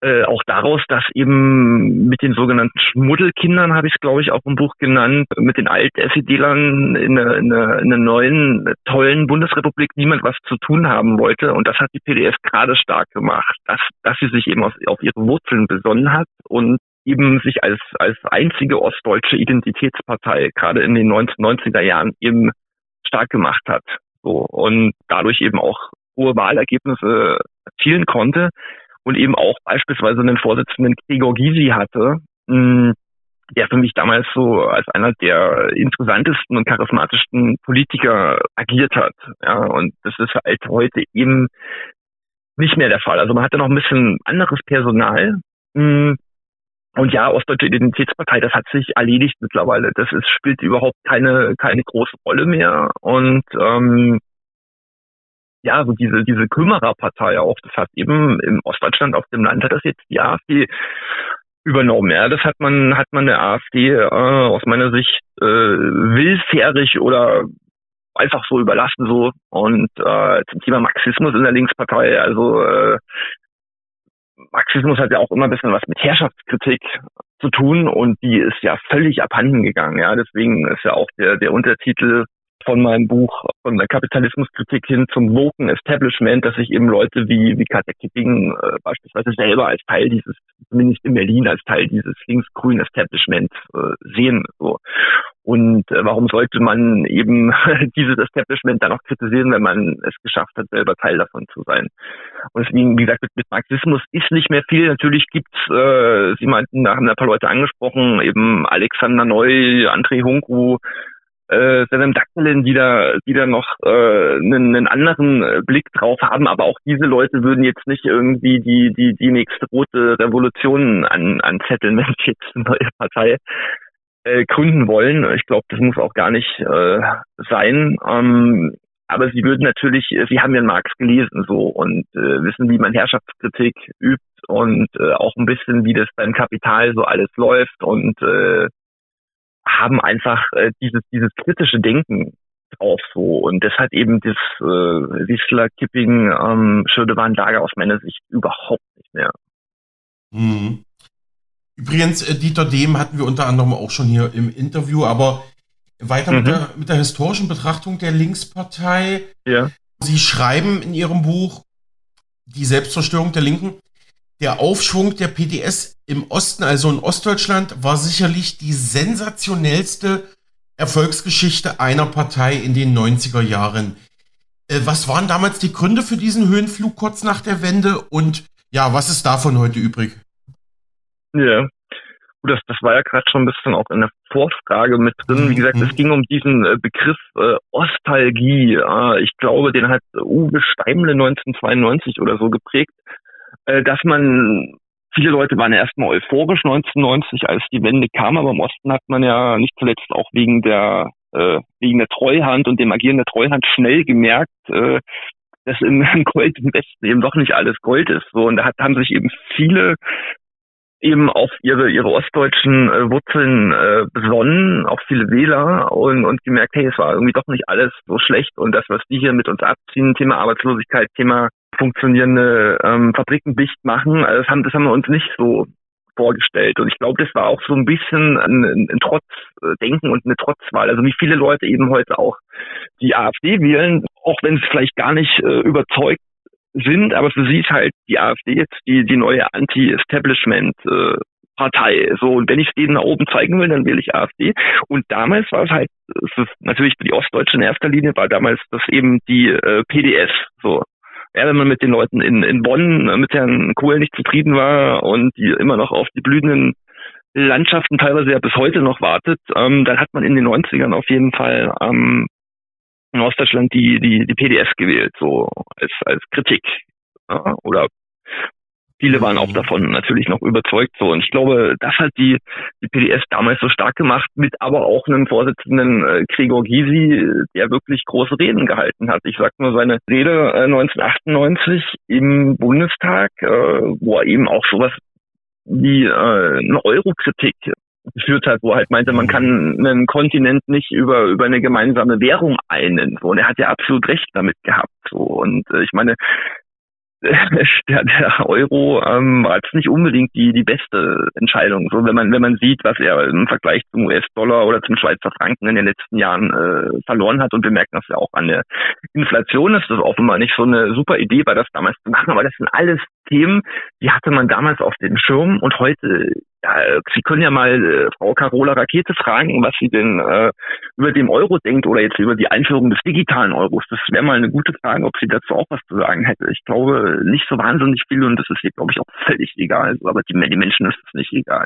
äh, auch daraus, dass eben mit den sogenannten Schmuddelkindern, habe ich es glaube ich auch im Buch genannt, mit den Alt-SED-Lern in, einer, in, einer, in einer neuen, tollen Bundesrepublik niemand was zu tun haben wollte. Und das hat die PDS gerade stark gemacht, dass, dass sie sich eben auf, auf ihre Wurzeln besonnen hat und eben sich als, als einzige ostdeutsche Identitätspartei gerade in den 1990er Jahren eben stark gemacht hat. So, und dadurch eben auch hohe Wahlergebnisse erzielen konnte und eben auch beispielsweise einen Vorsitzenden Gregor Gysi hatte, der für mich damals so als einer der interessantesten und charismatischsten Politiker agiert hat. Ja, und das ist halt heute eben nicht mehr der Fall. Also man hatte noch ein bisschen anderes Personal. Und ja, Ostdeutsche Identitätspartei, das hat sich erledigt mittlerweile. Das ist, spielt überhaupt keine, keine große Rolle mehr. Und ähm, ja, so diese, diese Kümmererpartei auch, das hat eben im Ostdeutschland auf dem Land hat das jetzt die AfD übernommen. Ja, das hat man, hat man der AfD äh, aus meiner Sicht äh, willfährig oder einfach so überlassen so. Und äh, zum Thema Marxismus in der Linkspartei, also äh, Marxismus hat ja auch immer ein bisschen was mit Herrschaftskritik zu tun und die ist ja völlig abhanden gegangen. Ja, deswegen ist ja auch der, der Untertitel von meinem Buch von der Kapitalismuskritik hin zum woken Establishment, dass sich eben Leute wie, wie Katja Kipping äh, beispielsweise selber als Teil dieses, zumindest in Berlin, als Teil dieses linksgrünen Establishments äh, sehen. So. Und äh, warum sollte man eben dieses Establishment dann auch kritisieren, wenn man es geschafft hat, selber Teil davon zu sein? Und deswegen, wie gesagt, mit, mit Marxismus ist nicht mehr viel. Natürlich gibt's, äh, Sie meinten, da haben ein paar Leute angesprochen, eben Alexander Neu, André Hunku, äh, Daktelin, die da, die da noch äh, einen, einen anderen äh, Blick drauf haben, aber auch diese Leute würden jetzt nicht irgendwie die, die, die nächste rote Revolution an, anzetteln, wenn sie jetzt eine neue Partei äh, gründen wollen. Ich glaube, das muss auch gar nicht äh, sein. Ähm, aber sie würden natürlich, äh, sie haben ja Marx gelesen so und äh, wissen, wie man Herrschaftskritik übt und äh, auch ein bisschen, wie das beim Kapital so alles läuft und äh, haben einfach äh, dieses, dieses kritische Denken drauf so. Und das hat eben das äh, Wiesler Kipping ähm, Schödewan Lager aus meiner Sicht überhaupt nicht mehr. Mhm. Übrigens, äh, Dieter Dehm hatten wir unter anderem auch schon hier im Interview, aber weiter mhm. mit, der, mit der historischen Betrachtung der Linkspartei. Ja. Sie schreiben in Ihrem Buch Die Selbstzerstörung der Linken. Der Aufschwung der PDS im Osten, also in Ostdeutschland, war sicherlich die sensationellste Erfolgsgeschichte einer Partei in den 90er Jahren. Äh, was waren damals die Gründe für diesen Höhenflug kurz nach der Wende und ja, was ist davon heute übrig? Ja, das, das war ja gerade schon ein bisschen auch in der Vorfrage mit drin. Wie gesagt, mhm. es ging um diesen äh, Begriff äh, Ostalgie. Äh, ich glaube, den hat Uwe Steimle 1992 oder so geprägt äh, dass man viele Leute waren erstmal euphorisch 1990, als die Wende kam, aber im Osten hat man ja nicht zuletzt auch wegen der äh, wegen der Treuhand und dem Agieren der Treuhand schnell gemerkt, äh, dass im Gold im Westen eben doch nicht alles Gold ist. So und da hat, haben sich eben viele eben auf ihre ihre ostdeutschen äh, Wurzeln äh, besonnen, auch viele Wähler und, und gemerkt, hey, es war irgendwie doch nicht alles so schlecht und das, was die hier mit uns abziehen, Thema Arbeitslosigkeit, Thema funktionierende ähm, Fabriken dicht machen. Also das haben, das haben wir uns nicht so vorgestellt. Und ich glaube, das war auch so ein bisschen ein, ein Trotzdenken und eine Trotzwahl. Also wie viele Leute eben heute auch die AfD wählen, auch wenn es vielleicht gar nicht äh, überzeugt sind, aber für sie ist halt die AfD jetzt die, die neue Anti-Establishment äh, Partei. So, und wenn ich denen da oben zeigen will, dann wähle ich AfD. Und damals war es halt, es ist natürlich die Ostdeutschen in erster Linie, war damals das eben die äh, PDS. So, ja, wenn man mit den Leuten in, in Bonn mit Herrn Kohl nicht zufrieden war und die immer noch auf die blühenden Landschaften teilweise ja bis heute noch wartet, ähm, dann hat man in den 90ern auf jeden Fall ähm, in Ostdeutschland die, die, die PDS gewählt, so als, als Kritik. Ja, oder Viele waren auch davon natürlich noch überzeugt so. Und ich glaube, das hat die, die PDS damals so stark gemacht, mit aber auch einem Vorsitzenden äh, Gregor Gysi, der wirklich große Reden gehalten hat. Ich sag nur seine Rede äh, 1998 im Bundestag, äh, wo er eben auch sowas wie äh, eine Eurokritik geführt hat, wo er halt meinte, man kann einen Kontinent nicht über über eine gemeinsame Währung einen. So, und er hat ja absolut recht damit gehabt. So und äh, ich meine, der, der Euro ähm, war jetzt nicht unbedingt die, die beste Entscheidung. So, wenn man, wenn man sieht, was er im Vergleich zum US-Dollar oder zum Schweizer Franken in den letzten Jahren äh, verloren hat und wir merken das ja auch an der Inflation, ist das offenbar nicht so eine super Idee war, das damals zu machen, aber das sind alles Themen, die hatte man damals auf dem Schirm und heute ja, Sie können ja mal äh, Frau Carola Rakete fragen, was sie denn äh, über den Euro denkt oder jetzt über die Einführung des digitalen Euros. Das wäre mal eine gute Frage, ob sie dazu auch was zu sagen hätte. Ich glaube nicht so wahnsinnig viel und das ist ihr, glaube ich, auch völlig egal. Aber die, die Menschen ist es nicht egal.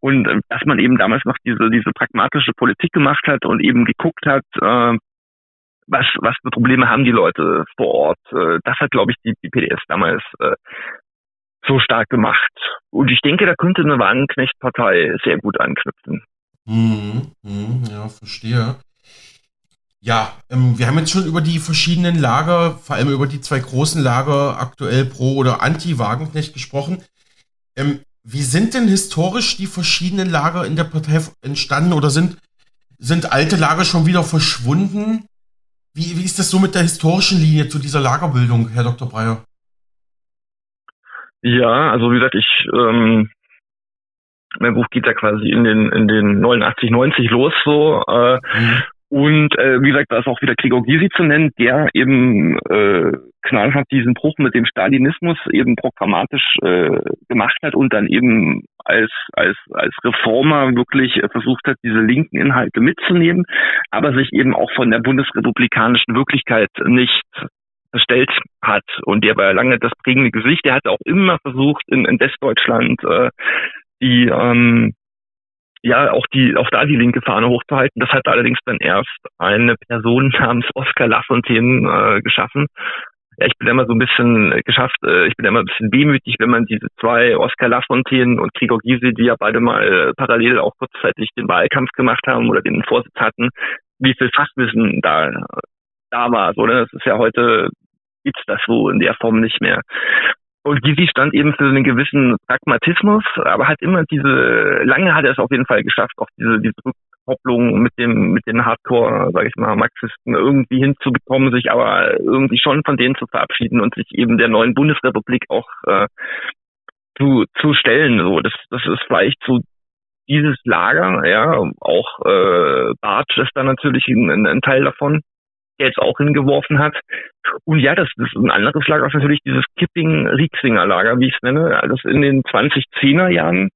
Und äh, dass man eben damals noch diese, diese pragmatische Politik gemacht hat und eben geguckt hat, äh, was, was für Probleme haben die Leute vor Ort. Äh, das hat, glaube ich, die, die PDS damals äh, so stark gemacht. Und ich denke, da könnte eine Wagenknecht-Partei sehr gut anknüpfen. Mhm, mhm, ja, verstehe. Ja, ähm, wir haben jetzt schon über die verschiedenen Lager, vor allem über die zwei großen Lager aktuell pro oder anti-Wagenknecht gesprochen. Ähm, wie sind denn historisch die verschiedenen Lager in der Partei entstanden oder sind, sind alte Lager schon wieder verschwunden? Wie, wie ist das so mit der historischen Linie zu dieser Lagerbildung, Herr Dr. Breyer? Ja, also wie gesagt, ich ähm, mein Buch geht ja quasi in den in den 89, 90 los so äh, mhm. Und äh, wie gesagt, da ist auch wieder Gregor Gysi zu nennen, der eben äh, knallhart diesen Bruch mit dem Stalinismus eben programmatisch äh, gemacht hat und dann eben als als als Reformer wirklich versucht hat, diese linken Inhalte mitzunehmen, aber sich eben auch von der bundesrepublikanischen Wirklichkeit nicht verstellt hat. Und der war lange das prägende Gesicht. Der hat auch immer versucht, in, in Westdeutschland äh, die ähm, ja auch die auch da die linke Fahne hochzuhalten. Das hat allerdings dann erst eine Person namens Oskar Lafontaine äh, geschaffen. Ja, ich bin immer so ein bisschen geschafft, äh, ich bin immer ein bisschen wehmütig, wenn man diese zwei, Oskar Lafontaine und Gregor Gysi, die ja beide mal parallel auch kurzzeitig den Wahlkampf gemacht haben oder den Vorsitz hatten, wie viel Fachwissen da da war. So, ne? Das ist ja heute gibt's das so in der Form nicht mehr. Und Gysi stand eben für einen gewissen Pragmatismus, aber hat immer diese, lange hat er es auf jeden Fall geschafft, auch diese, diese Rückkopplung mit dem, mit den Hardcore, sage ich mal, Marxisten irgendwie hinzubekommen, sich aber irgendwie schon von denen zu verabschieden und sich eben der neuen Bundesrepublik auch äh, zu, zu stellen. So, das, das ist vielleicht so dieses Lager, ja, auch äh, Bartsch ist da natürlich ein, ein Teil davon jetzt auch hingeworfen hat. Und ja, das, ist ein anderes Lager, ist natürlich dieses Kipping-Rieksinger-Lager, wie ich es nenne, das in den 2010er Jahren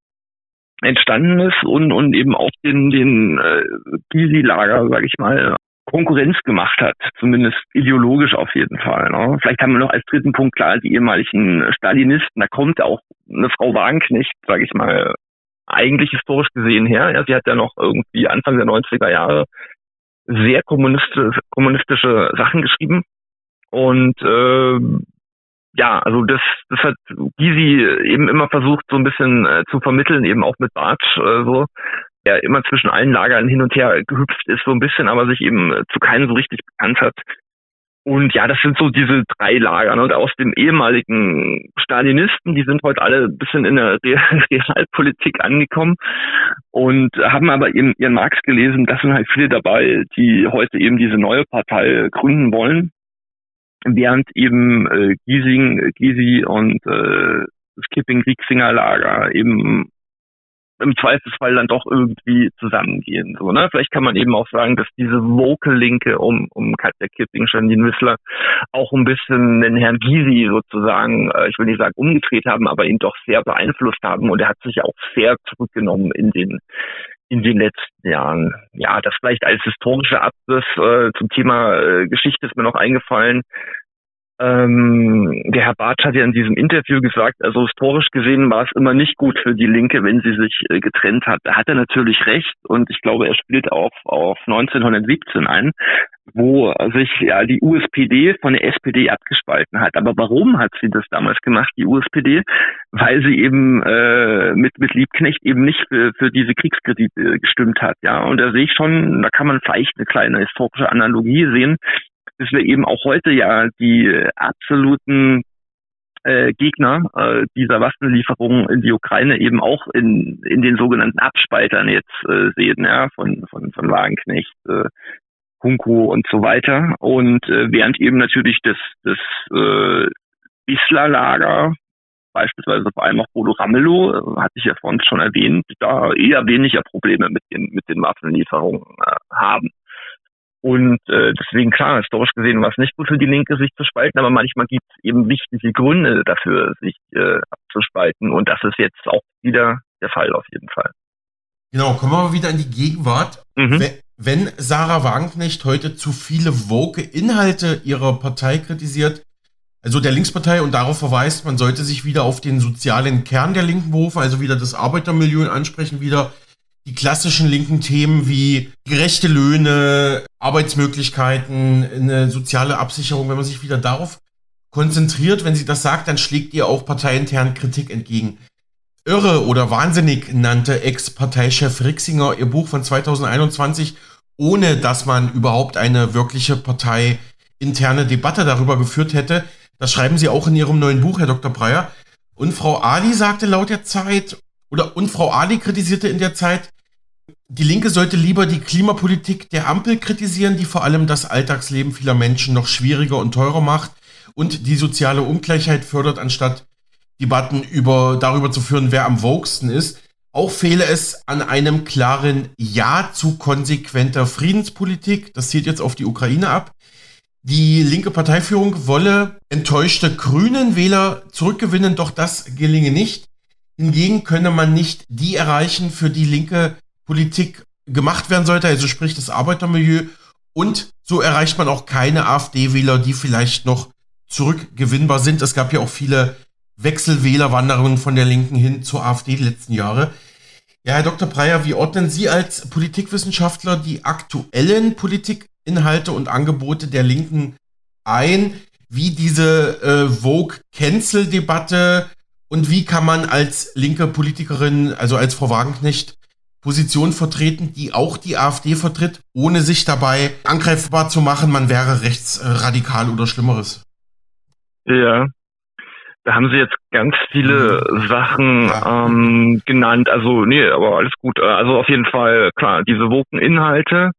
entstanden ist und, und eben auch den, den äh, Gysi-Lager, sage ich mal, Konkurrenz gemacht hat, zumindest ideologisch auf jeden Fall. Ne? Vielleicht haben wir noch als dritten Punkt klar die ehemaligen Stalinisten. Da kommt auch eine Frau Wagenknecht, sage ich mal, eigentlich historisch gesehen her. Ja, sie hat ja noch irgendwie Anfang der 90er Jahre sehr kommunistische, kommunistische Sachen geschrieben. Und äh, ja, also das, das hat Gysi eben immer versucht, so ein bisschen äh, zu vermitteln, eben auch mit Bartsch äh, so, der immer zwischen allen Lagern hin und her gehüpft ist, so ein bisschen, aber sich eben zu keinem so richtig bekannt hat. Und ja, das sind so diese drei Lager. Ne? Und aus dem ehemaligen Stalinisten, die sind heute alle ein bisschen in der Realpolitik angekommen und haben aber eben ihren Marx gelesen. Das sind halt viele dabei, die heute eben diese neue Partei gründen wollen. Während eben äh, Giesing, Gysi und äh, das Kipping-Rieksinger-Lager eben im Zweifelsfall dann doch irgendwie zusammengehen. So, ne? Vielleicht kann man eben auch sagen, dass diese Vocal-Linke um, um Katja Kipping, Janine Wissler auch ein bisschen den Herrn Gysi sozusagen, äh, ich will nicht sagen umgedreht haben, aber ihn doch sehr beeinflusst haben und er hat sich auch sehr zurückgenommen in den in den letzten Jahren. Ja, das vielleicht als historischer Abriss äh, zum Thema äh, Geschichte ist mir noch eingefallen. Ähm, der Herr Bartsch hat ja in diesem Interview gesagt, also historisch gesehen war es immer nicht gut für die Linke, wenn sie sich äh, getrennt hat. Da hat er natürlich recht und ich glaube, er spielt auf, auf 1917 ein, wo sich ja die USPD von der SPD abgespalten hat. Aber warum hat sie das damals gemacht, die USPD? Weil sie eben äh, mit, mit Liebknecht eben nicht für, für diese Kriegskredite gestimmt hat. Ja, und da sehe ich schon, da kann man vielleicht eine kleine historische Analogie sehen dass wir eben auch heute ja die absoluten äh, Gegner äh, dieser Waffenlieferungen in die Ukraine eben auch in, in den sogenannten Abspaltern jetzt äh, sehen, ja, von, von, von Wagenknecht, äh, Hunko und so weiter. Und äh, während eben natürlich das, das äh, Isla-Lager, beispielsweise vor allem auch Bodo Ramelow, äh, hatte ich ja vorhin schon erwähnt, da eher weniger Probleme mit den, mit den Waffenlieferungen äh, haben. Und äh, deswegen, klar, historisch gesehen war es nicht gut für die Linke, sich zu spalten, aber manchmal gibt es eben wichtige Gründe dafür, sich äh, abzuspalten. Und das ist jetzt auch wieder der Fall auf jeden Fall. Genau, kommen wir mal wieder in die Gegenwart. Mhm. Wenn Sarah Wagenknecht heute zu viele woke Inhalte ihrer Partei kritisiert, also der Linkspartei und darauf verweist, man sollte sich wieder auf den sozialen Kern der Linken berufen, also wieder das Arbeitermilieu ansprechen, wieder die klassischen linken Themen wie gerechte Löhne, Arbeitsmöglichkeiten, eine soziale Absicherung, wenn man sich wieder darauf konzentriert, wenn sie das sagt, dann schlägt ihr auch parteiintern Kritik entgegen. Irre oder wahnsinnig nannte Ex-Parteichef Rixinger ihr Buch von 2021, ohne dass man überhaupt eine wirkliche parteiinterne Debatte darüber geführt hätte. Das schreiben sie auch in ihrem neuen Buch, Herr Dr. Breyer. Und Frau Ali sagte laut der Zeit, oder und Frau Ali kritisierte in der Zeit, die Linke sollte lieber die Klimapolitik der Ampel kritisieren, die vor allem das Alltagsleben vieler Menschen noch schwieriger und teurer macht und die soziale Ungleichheit fördert, anstatt Debatten über, darüber zu führen, wer am woksten ist. Auch fehle es an einem klaren Ja zu konsequenter Friedenspolitik. Das zielt jetzt auf die Ukraine ab. Die linke Parteiführung wolle enttäuschte grünen Wähler zurückgewinnen, doch das gelinge nicht. Hingegen könne man nicht die erreichen, für die linke Politik gemacht werden sollte, also sprich das Arbeitermilieu. Und so erreicht man auch keine AfD-Wähler, die vielleicht noch zurückgewinnbar sind. Es gab ja auch viele Wechselwählerwanderungen von der Linken hin zur AfD die letzten Jahre. Ja, Herr Dr. Breyer, wie ordnen Sie als Politikwissenschaftler die aktuellen Politikinhalte und Angebote der Linken ein? Wie diese äh, Vogue-Cancel-Debatte und wie kann man als linke Politikerin, also als Frau Wagenknecht, Position vertreten, die auch die AfD vertritt, ohne sich dabei angreifbar zu machen, man wäre rechtsradikal oder Schlimmeres? Ja, da haben Sie jetzt ganz viele mhm. Sachen ähm, genannt. Also, nee, aber alles gut. Äh, also auf jeden Fall, klar, diese Woken-Inhalte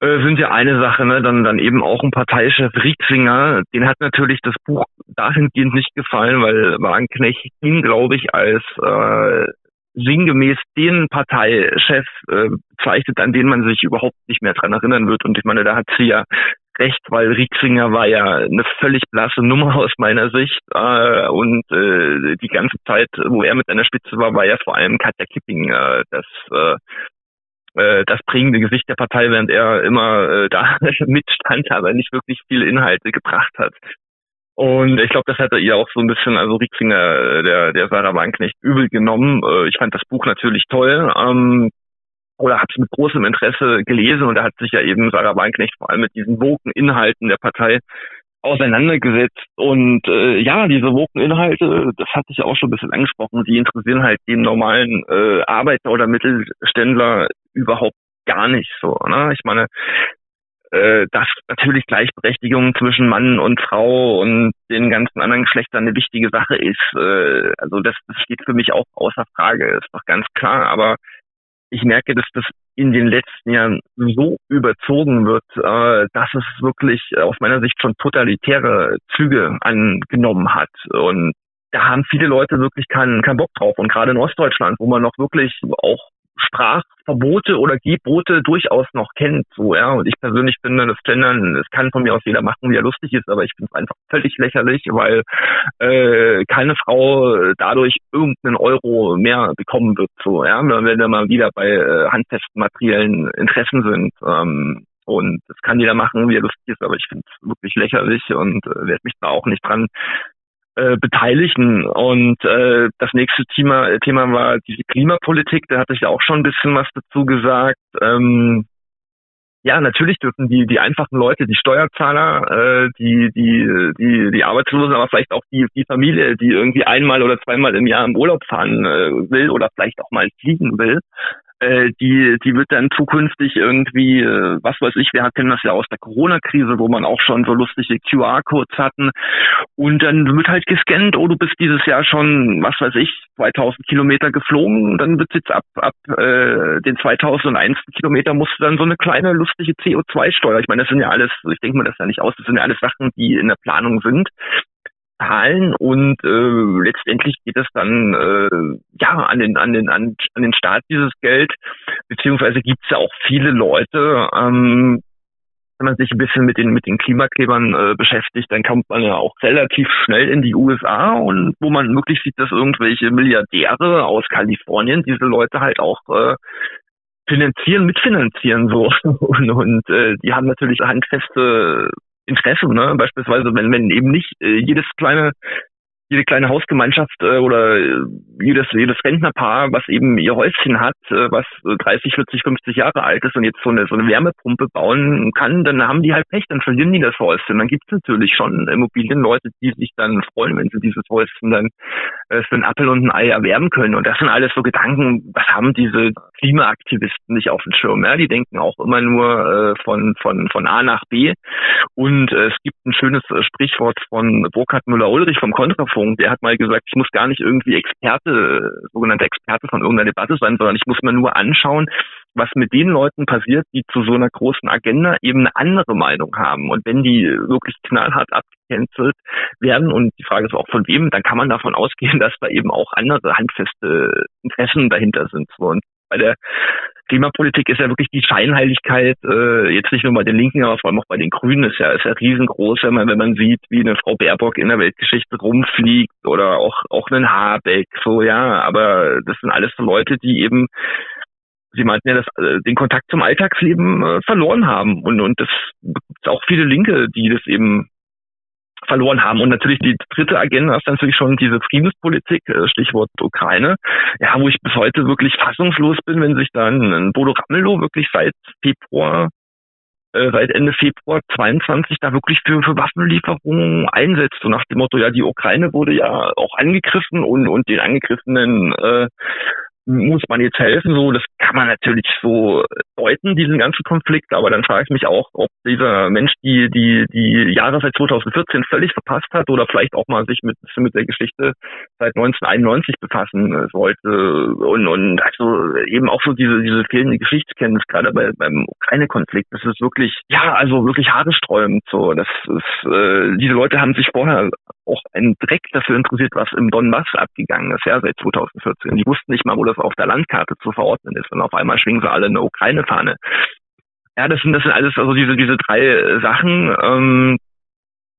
äh, sind ja eine Sache, ne? Dann, dann eben auch ein Parteichef Rieksinger, den hat natürlich das Buch dahingehend nicht gefallen, weil Wagenknecht ihn, glaube ich, als äh, sinngemäß den Parteichef äh, bezeichnet, an den man sich überhaupt nicht mehr dran erinnern wird. Und ich meine, da hat sie ja recht, weil Rieksinger war ja eine völlig blasse Nummer aus meiner Sicht. Äh, und äh, die ganze Zeit, wo er mit der Spitze war, war ja vor allem Katja Kipping äh, das äh, äh das prägende Gesicht der Partei, während er immer äh, da mitstand, aber nicht wirklich viele Inhalte gebracht hat. Und ich glaube, das hat er ihr auch so ein bisschen, also Rieksinger, äh, der, der Sarah Wanknecht, übel genommen. Äh, ich fand das Buch natürlich toll. Ähm, oder habe es mit großem Interesse gelesen und da hat sich ja eben Sarah Weinknecht vor allem mit diesen woken Inhalten der Partei auseinandergesetzt. Und äh, ja, diese woken Inhalte, das hatte ich ja auch schon ein bisschen angesprochen, die interessieren halt den normalen äh, Arbeiter oder Mittelständler überhaupt gar nicht so. Ne? Ich meine, äh, dass natürlich Gleichberechtigung zwischen Mann und Frau und den ganzen anderen Geschlechtern eine wichtige Sache ist. Äh, also das, das steht für mich auch außer Frage, ist doch ganz klar. Aber ich merke, dass das in den letzten Jahren so überzogen wird, äh, dass es wirklich aus meiner Sicht schon totalitäre Züge angenommen hat. Und da haben viele Leute wirklich keinen, keinen Bock drauf. Und gerade in Ostdeutschland, wo man noch wirklich auch Sprachverbote oder Gebote durchaus noch kennt. So, ja. Und ich persönlich finde, das Gendern, das kann von mir aus jeder machen, wie er lustig ist, aber ich finde es einfach völlig lächerlich, weil äh, keine Frau dadurch irgendeinen Euro mehr bekommen wird. So, ja, wenn wir mal wieder bei äh, handfesten materiellen Interessen sind. Ähm, und das kann jeder machen, wie er lustig ist, aber ich finde es wirklich lächerlich und äh, werde mich da auch nicht dran äh, beteiligen. Und äh, das nächste Thema, Thema war diese Klimapolitik. Da hatte ich auch schon ein bisschen was dazu gesagt. Ähm, ja, natürlich dürfen die die einfachen Leute, die Steuerzahler, äh, die die die die Arbeitslosen, aber vielleicht auch die die Familie, die irgendwie einmal oder zweimal im Jahr im Urlaub fahren äh, will oder vielleicht auch mal fliegen will, äh, die, die wird dann zukünftig irgendwie, äh, was weiß ich, wir kennen das ja aus der Corona-Krise, wo man auch schon so lustige QR-Codes hatten. Und dann wird halt gescannt, oh, du bist dieses Jahr schon, was weiß ich, 2000 Kilometer geflogen. Dann wird jetzt ab, ab äh, den 2001 Kilometer musst du dann so eine kleine lustige CO2-Steuer. Ich meine, das sind ja alles, ich denke mir das ja nicht aus, das sind ja alles Sachen, die in der Planung sind zahlen und äh, letztendlich geht es dann äh, ja an den an den an, an den Staat dieses Geld. Beziehungsweise gibt es ja auch viele Leute ähm, wenn man sich ein bisschen mit den mit den Klimaklebern äh, beschäftigt, dann kommt man ja auch relativ schnell in die USA und wo man wirklich sieht, dass irgendwelche Milliardäre aus Kalifornien diese Leute halt auch äh, finanzieren, mitfinanzieren so. Und, und äh, die haben natürlich handfeste Interessen, ne? Beispielsweise, wenn, wenn eben nicht äh, jedes kleine jede kleine Hausgemeinschaft äh, oder äh, jedes, jedes Rentnerpaar, was eben ihr Häuschen hat, äh, was 30, 40, 50 Jahre alt ist und jetzt so eine, so eine Wärmepumpe bauen kann, dann haben die halt Pech, dann verlieren die das Häuschen. Dann gibt es natürlich schon Immobilienleute, die sich dann freuen, wenn sie dieses Häuschen dann äh, für einen Apfel und ein Ei erwerben können. Und das sind alles so Gedanken, was haben diese Klimaaktivisten nicht auf dem Schirm? Ja? Die denken auch immer nur äh, von, von, von A nach B. Und äh, es gibt ein schönes äh, Sprichwort von Burkhard Müller-Ulrich vom Kontrafonds, Punkt. Er hat mal gesagt, ich muss gar nicht irgendwie Experte, sogenannte Experte von irgendeiner Debatte sein, sondern ich muss mir nur anschauen, was mit den Leuten passiert, die zu so einer großen Agenda eben eine andere Meinung haben. Und wenn die wirklich knallhart abgecancelt werden, und die Frage ist auch von wem, dann kann man davon ausgehen, dass da eben auch andere handfeste Interessen dahinter sind. Und bei der Klimapolitik ist ja wirklich die Scheinheiligkeit, äh, jetzt nicht nur bei den Linken, aber vor allem auch bei den Grünen, ist ja, ist ja riesengroß, wenn man, wenn man sieht, wie eine Frau Baerbock in der Weltgeschichte rumfliegt oder auch, auch einen Habeck, so, ja, aber das sind alles so Leute, die eben Sie meinten ja, dass äh, den Kontakt zum Alltagsleben äh, verloren haben und und das gibt auch viele Linke, die das eben verloren haben. Und natürlich die dritte Agenda ist natürlich schon diese Friedenspolitik, äh, Stichwort Ukraine, ja, wo ich bis heute wirklich fassungslos bin, wenn sich dann Bodo Ramelow wirklich seit Februar äh, seit Ende Februar 22 da wirklich für, für Waffenlieferungen einsetzt. So nach dem Motto, ja, die Ukraine wurde ja auch angegriffen und, und den Angegriffenen äh, muss man jetzt helfen? So, das kann man natürlich so deuten, diesen ganzen Konflikt, aber dann frage ich mich auch, ob dieser Mensch die, die, die Jahre seit 2014 völlig verpasst hat oder vielleicht auch mal sich mit, mit der Geschichte seit 1991 befassen sollte und, und also eben auch so diese, diese fehlende Geschichtskenntnis, gerade bei, beim Ukraine-Konflikt, das ist wirklich, ja, also wirklich haaresträubend, so, das ist, äh, diese Leute haben sich vorher auch einen Dreck dafür interessiert, was im Donbass abgegangen ist, ja, seit 2014. Die wussten nicht mal, wo das auf der Landkarte zu verordnen ist. Und auf einmal schwingen sie alle eine Ukraine-Fahne. Ja, das sind, das sind alles also diese, diese drei Sachen. Ähm,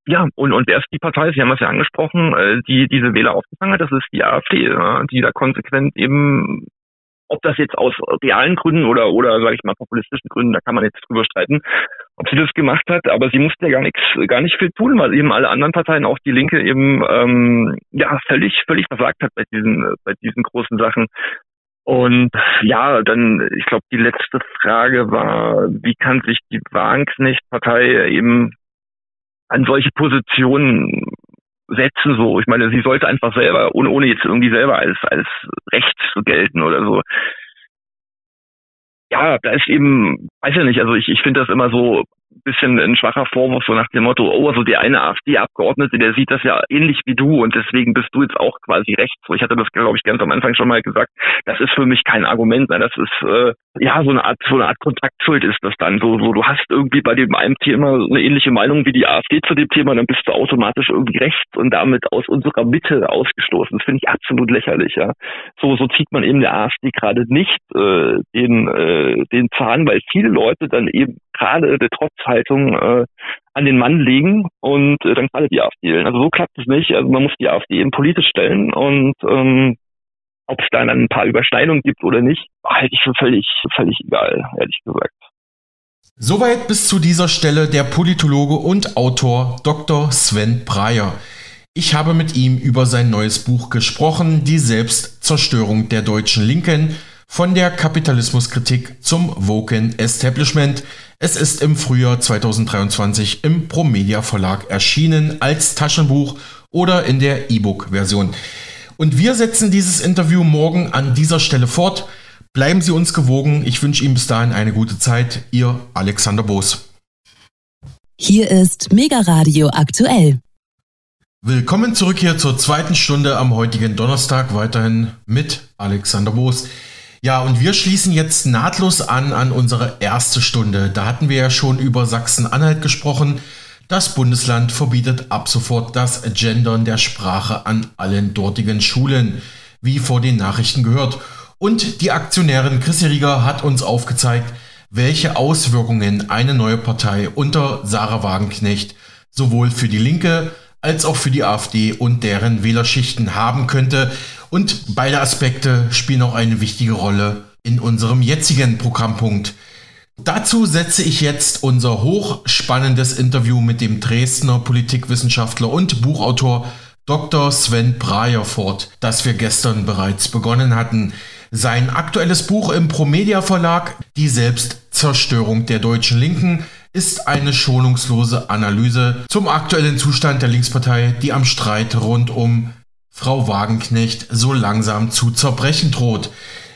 ja, und, und wer ist die Partei? Sie haben es ja angesprochen, äh, die diese Wähler aufgefangen hat, das ist die AfD, die da konsequent eben ob das jetzt aus realen Gründen oder, oder sage ich mal, populistischen Gründen, da kann man jetzt drüber streiten, ob sie das gemacht hat, aber sie musste ja gar nichts, gar nicht viel tun, weil eben alle anderen Parteien, auch die Linke, eben ähm, ja völlig, völlig versagt hat bei diesen, bei diesen großen Sachen. Und ja, dann, ich glaube, die letzte Frage war, wie kann sich die Wagenknecht-Partei eben an solche Positionen setzen so. Ich meine, sie sollte einfach selber, ohne, ohne jetzt irgendwie selber als, als rechts zu gelten oder so. Ja, da ist eben, weiß ja nicht, also ich, ich finde das immer so bisschen ein schwacher Vorwurf, so nach dem Motto, oh, also der eine AfD-Abgeordnete, der sieht das ja ähnlich wie du und deswegen bist du jetzt auch quasi rechts. So, ich hatte das, glaube ich, ganz am Anfang schon mal gesagt. Das ist für mich kein Argument, ne? das ist äh, ja so eine Art, so eine Art Kontaktschuld ist das dann. So, so du hast irgendwie bei dem einen Thema eine ähnliche Meinung wie die AfD zu dem Thema, dann bist du automatisch irgendwie rechts und damit aus unserer Mitte ausgestoßen. Das finde ich absolut lächerlich, ja. So, so zieht man eben der AfD gerade nicht äh, den, äh, den Zahn, weil viele Leute dann eben gerade der Trotzhaltung äh, an den Mann legen und äh, dann gerade die AfD wählen. Also so klappt es nicht. Also man muss die AfD eben politisch stellen und ähm, ob es da dann ein paar Überschneidungen gibt oder nicht, halte ich für völlig, völlig egal, ehrlich gesagt. Soweit bis zu dieser Stelle der Politologe und Autor Dr. Sven Breyer. Ich habe mit ihm über sein neues Buch gesprochen, Die Selbstzerstörung der deutschen Linken, von der Kapitalismuskritik zum Woken Establishment. Es ist im Frühjahr 2023 im Promedia Verlag erschienen als Taschenbuch oder in der E-Book-Version. Und wir setzen dieses Interview morgen an dieser Stelle fort. Bleiben Sie uns gewogen. Ich wünsche Ihnen bis dahin eine gute Zeit. Ihr Alexander Boos. Hier ist Mega Radio aktuell. Willkommen zurück hier zur zweiten Stunde am heutigen Donnerstag, weiterhin mit Alexander Boos. Ja, und wir schließen jetzt nahtlos an an unsere erste Stunde. Da hatten wir ja schon über Sachsen-Anhalt gesprochen. Das Bundesland verbietet ab sofort das Gendern der Sprache an allen dortigen Schulen, wie vor den Nachrichten gehört. Und die Aktionärin Chris Rieger hat uns aufgezeigt, welche Auswirkungen eine neue Partei unter Sarah Wagenknecht sowohl für die Linke als auch für die AfD und deren Wählerschichten haben könnte. Und beide Aspekte spielen auch eine wichtige Rolle in unserem jetzigen Programmpunkt. Dazu setze ich jetzt unser hochspannendes Interview mit dem Dresdner Politikwissenschaftler und Buchautor Dr. Sven Breyer fort, das wir gestern bereits begonnen hatten. Sein aktuelles Buch im Promedia Verlag, Die Selbstzerstörung der deutschen Linken, ist eine schonungslose Analyse zum aktuellen Zustand der Linkspartei, die am Streit rund um Frau Wagenknecht so langsam zu zerbrechen droht.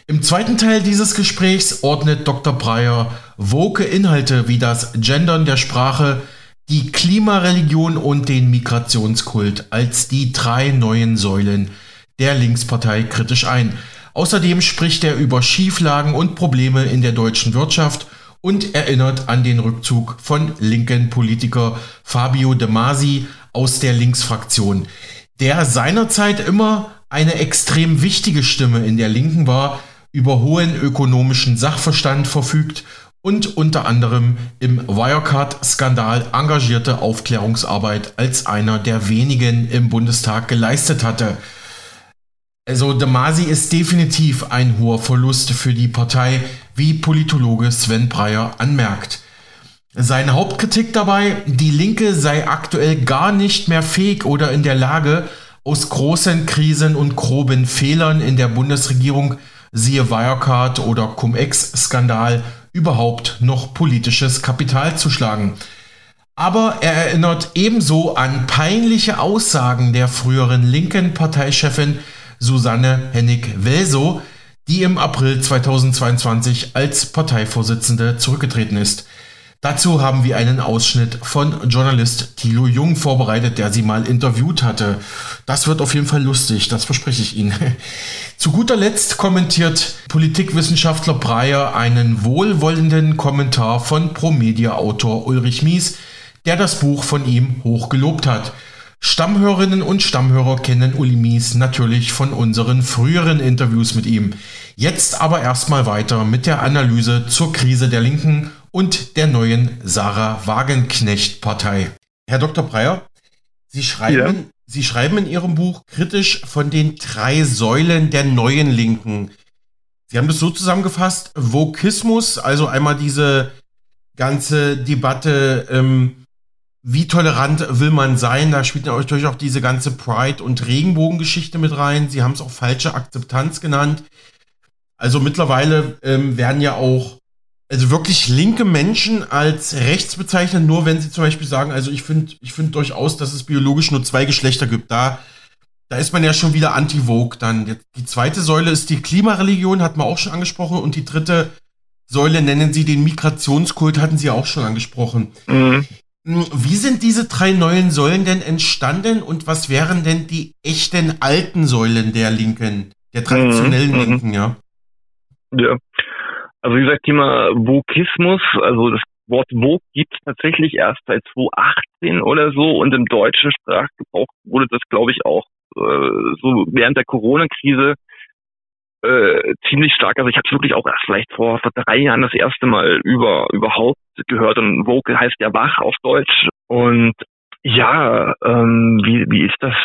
Im zweiten Teil dieses Gesprächs ordnet Dr. Breyer woke Inhalte wie das Gendern der Sprache, die Klimareligion und den Migrationskult als die drei neuen Säulen der Linkspartei kritisch ein. Außerdem spricht er über Schieflagen und Probleme in der deutschen Wirtschaft und erinnert an den Rückzug von linken Politiker Fabio De Masi aus der Linksfraktion, der seinerzeit immer eine extrem wichtige Stimme in der Linken war, über hohen ökonomischen Sachverstand verfügt und unter anderem im Wirecard-Skandal engagierte Aufklärungsarbeit als einer der wenigen im Bundestag geleistet hatte. Also De Masi ist definitiv ein hoher Verlust für die Partei, wie Politologe Sven Breyer anmerkt. Seine Hauptkritik dabei, die Linke sei aktuell gar nicht mehr fähig oder in der Lage, aus großen Krisen und groben Fehlern in der Bundesregierung siehe Wirecard oder Cum-Ex-Skandal, überhaupt noch politisches Kapital zu schlagen. Aber er erinnert ebenso an peinliche Aussagen der früheren linken Parteichefin Susanne Hennig-Welso, die im April 2022 als Parteivorsitzende zurückgetreten ist. Dazu haben wir einen Ausschnitt von Journalist Thilo Jung vorbereitet, der sie mal interviewt hatte. Das wird auf jeden Fall lustig, das verspreche ich Ihnen. Zu guter Letzt kommentiert Politikwissenschaftler Breyer einen wohlwollenden Kommentar von Promedia-Autor Ulrich Mies, der das Buch von ihm hochgelobt hat. Stammhörerinnen und Stammhörer kennen Uli Mies natürlich von unseren früheren Interviews mit ihm. Jetzt aber erstmal weiter mit der Analyse zur Krise der Linken und der neuen Sarah Wagenknecht-Partei. Herr Dr. Breyer, Sie schreiben, ja. Sie schreiben in Ihrem Buch kritisch von den drei Säulen der neuen Linken. Sie haben das so zusammengefasst, Vokismus, also einmal diese ganze Debatte, ähm, wie tolerant will man sein? Da spielt natürlich auch diese ganze Pride- und Regenbogengeschichte mit rein. Sie haben es auch falsche Akzeptanz genannt. Also mittlerweile ähm, werden ja auch also wirklich linke Menschen als rechts bezeichnen, nur wenn sie zum Beispiel sagen, also ich finde ich finde durchaus, dass es biologisch nur zwei Geschlechter gibt. Da, da ist man ja schon wieder anti-Vogue dann. Die zweite Säule ist die Klimareligion, hat man auch schon angesprochen. Und die dritte Säule nennen sie den Migrationskult, hatten sie auch schon angesprochen. Mhm. Hm, wie sind diese drei neuen Säulen denn entstanden und was wären denn die echten alten Säulen der Linken, der traditionellen mhm. Linken, ja? Ja, also wie gesagt, Thema Vokismus, also das Wort Vogue gibt es tatsächlich erst seit 2018 oder so und im deutschen Sprachgebrauch wurde das, glaube ich, auch äh, so während der Corona-Krise äh, ziemlich stark. Also ich habe es wirklich auch erst vielleicht vor, vor drei Jahren das erste Mal über überhaupt gehört und Vogue heißt ja wach auf Deutsch. Und ja, ähm, wie, wie ist das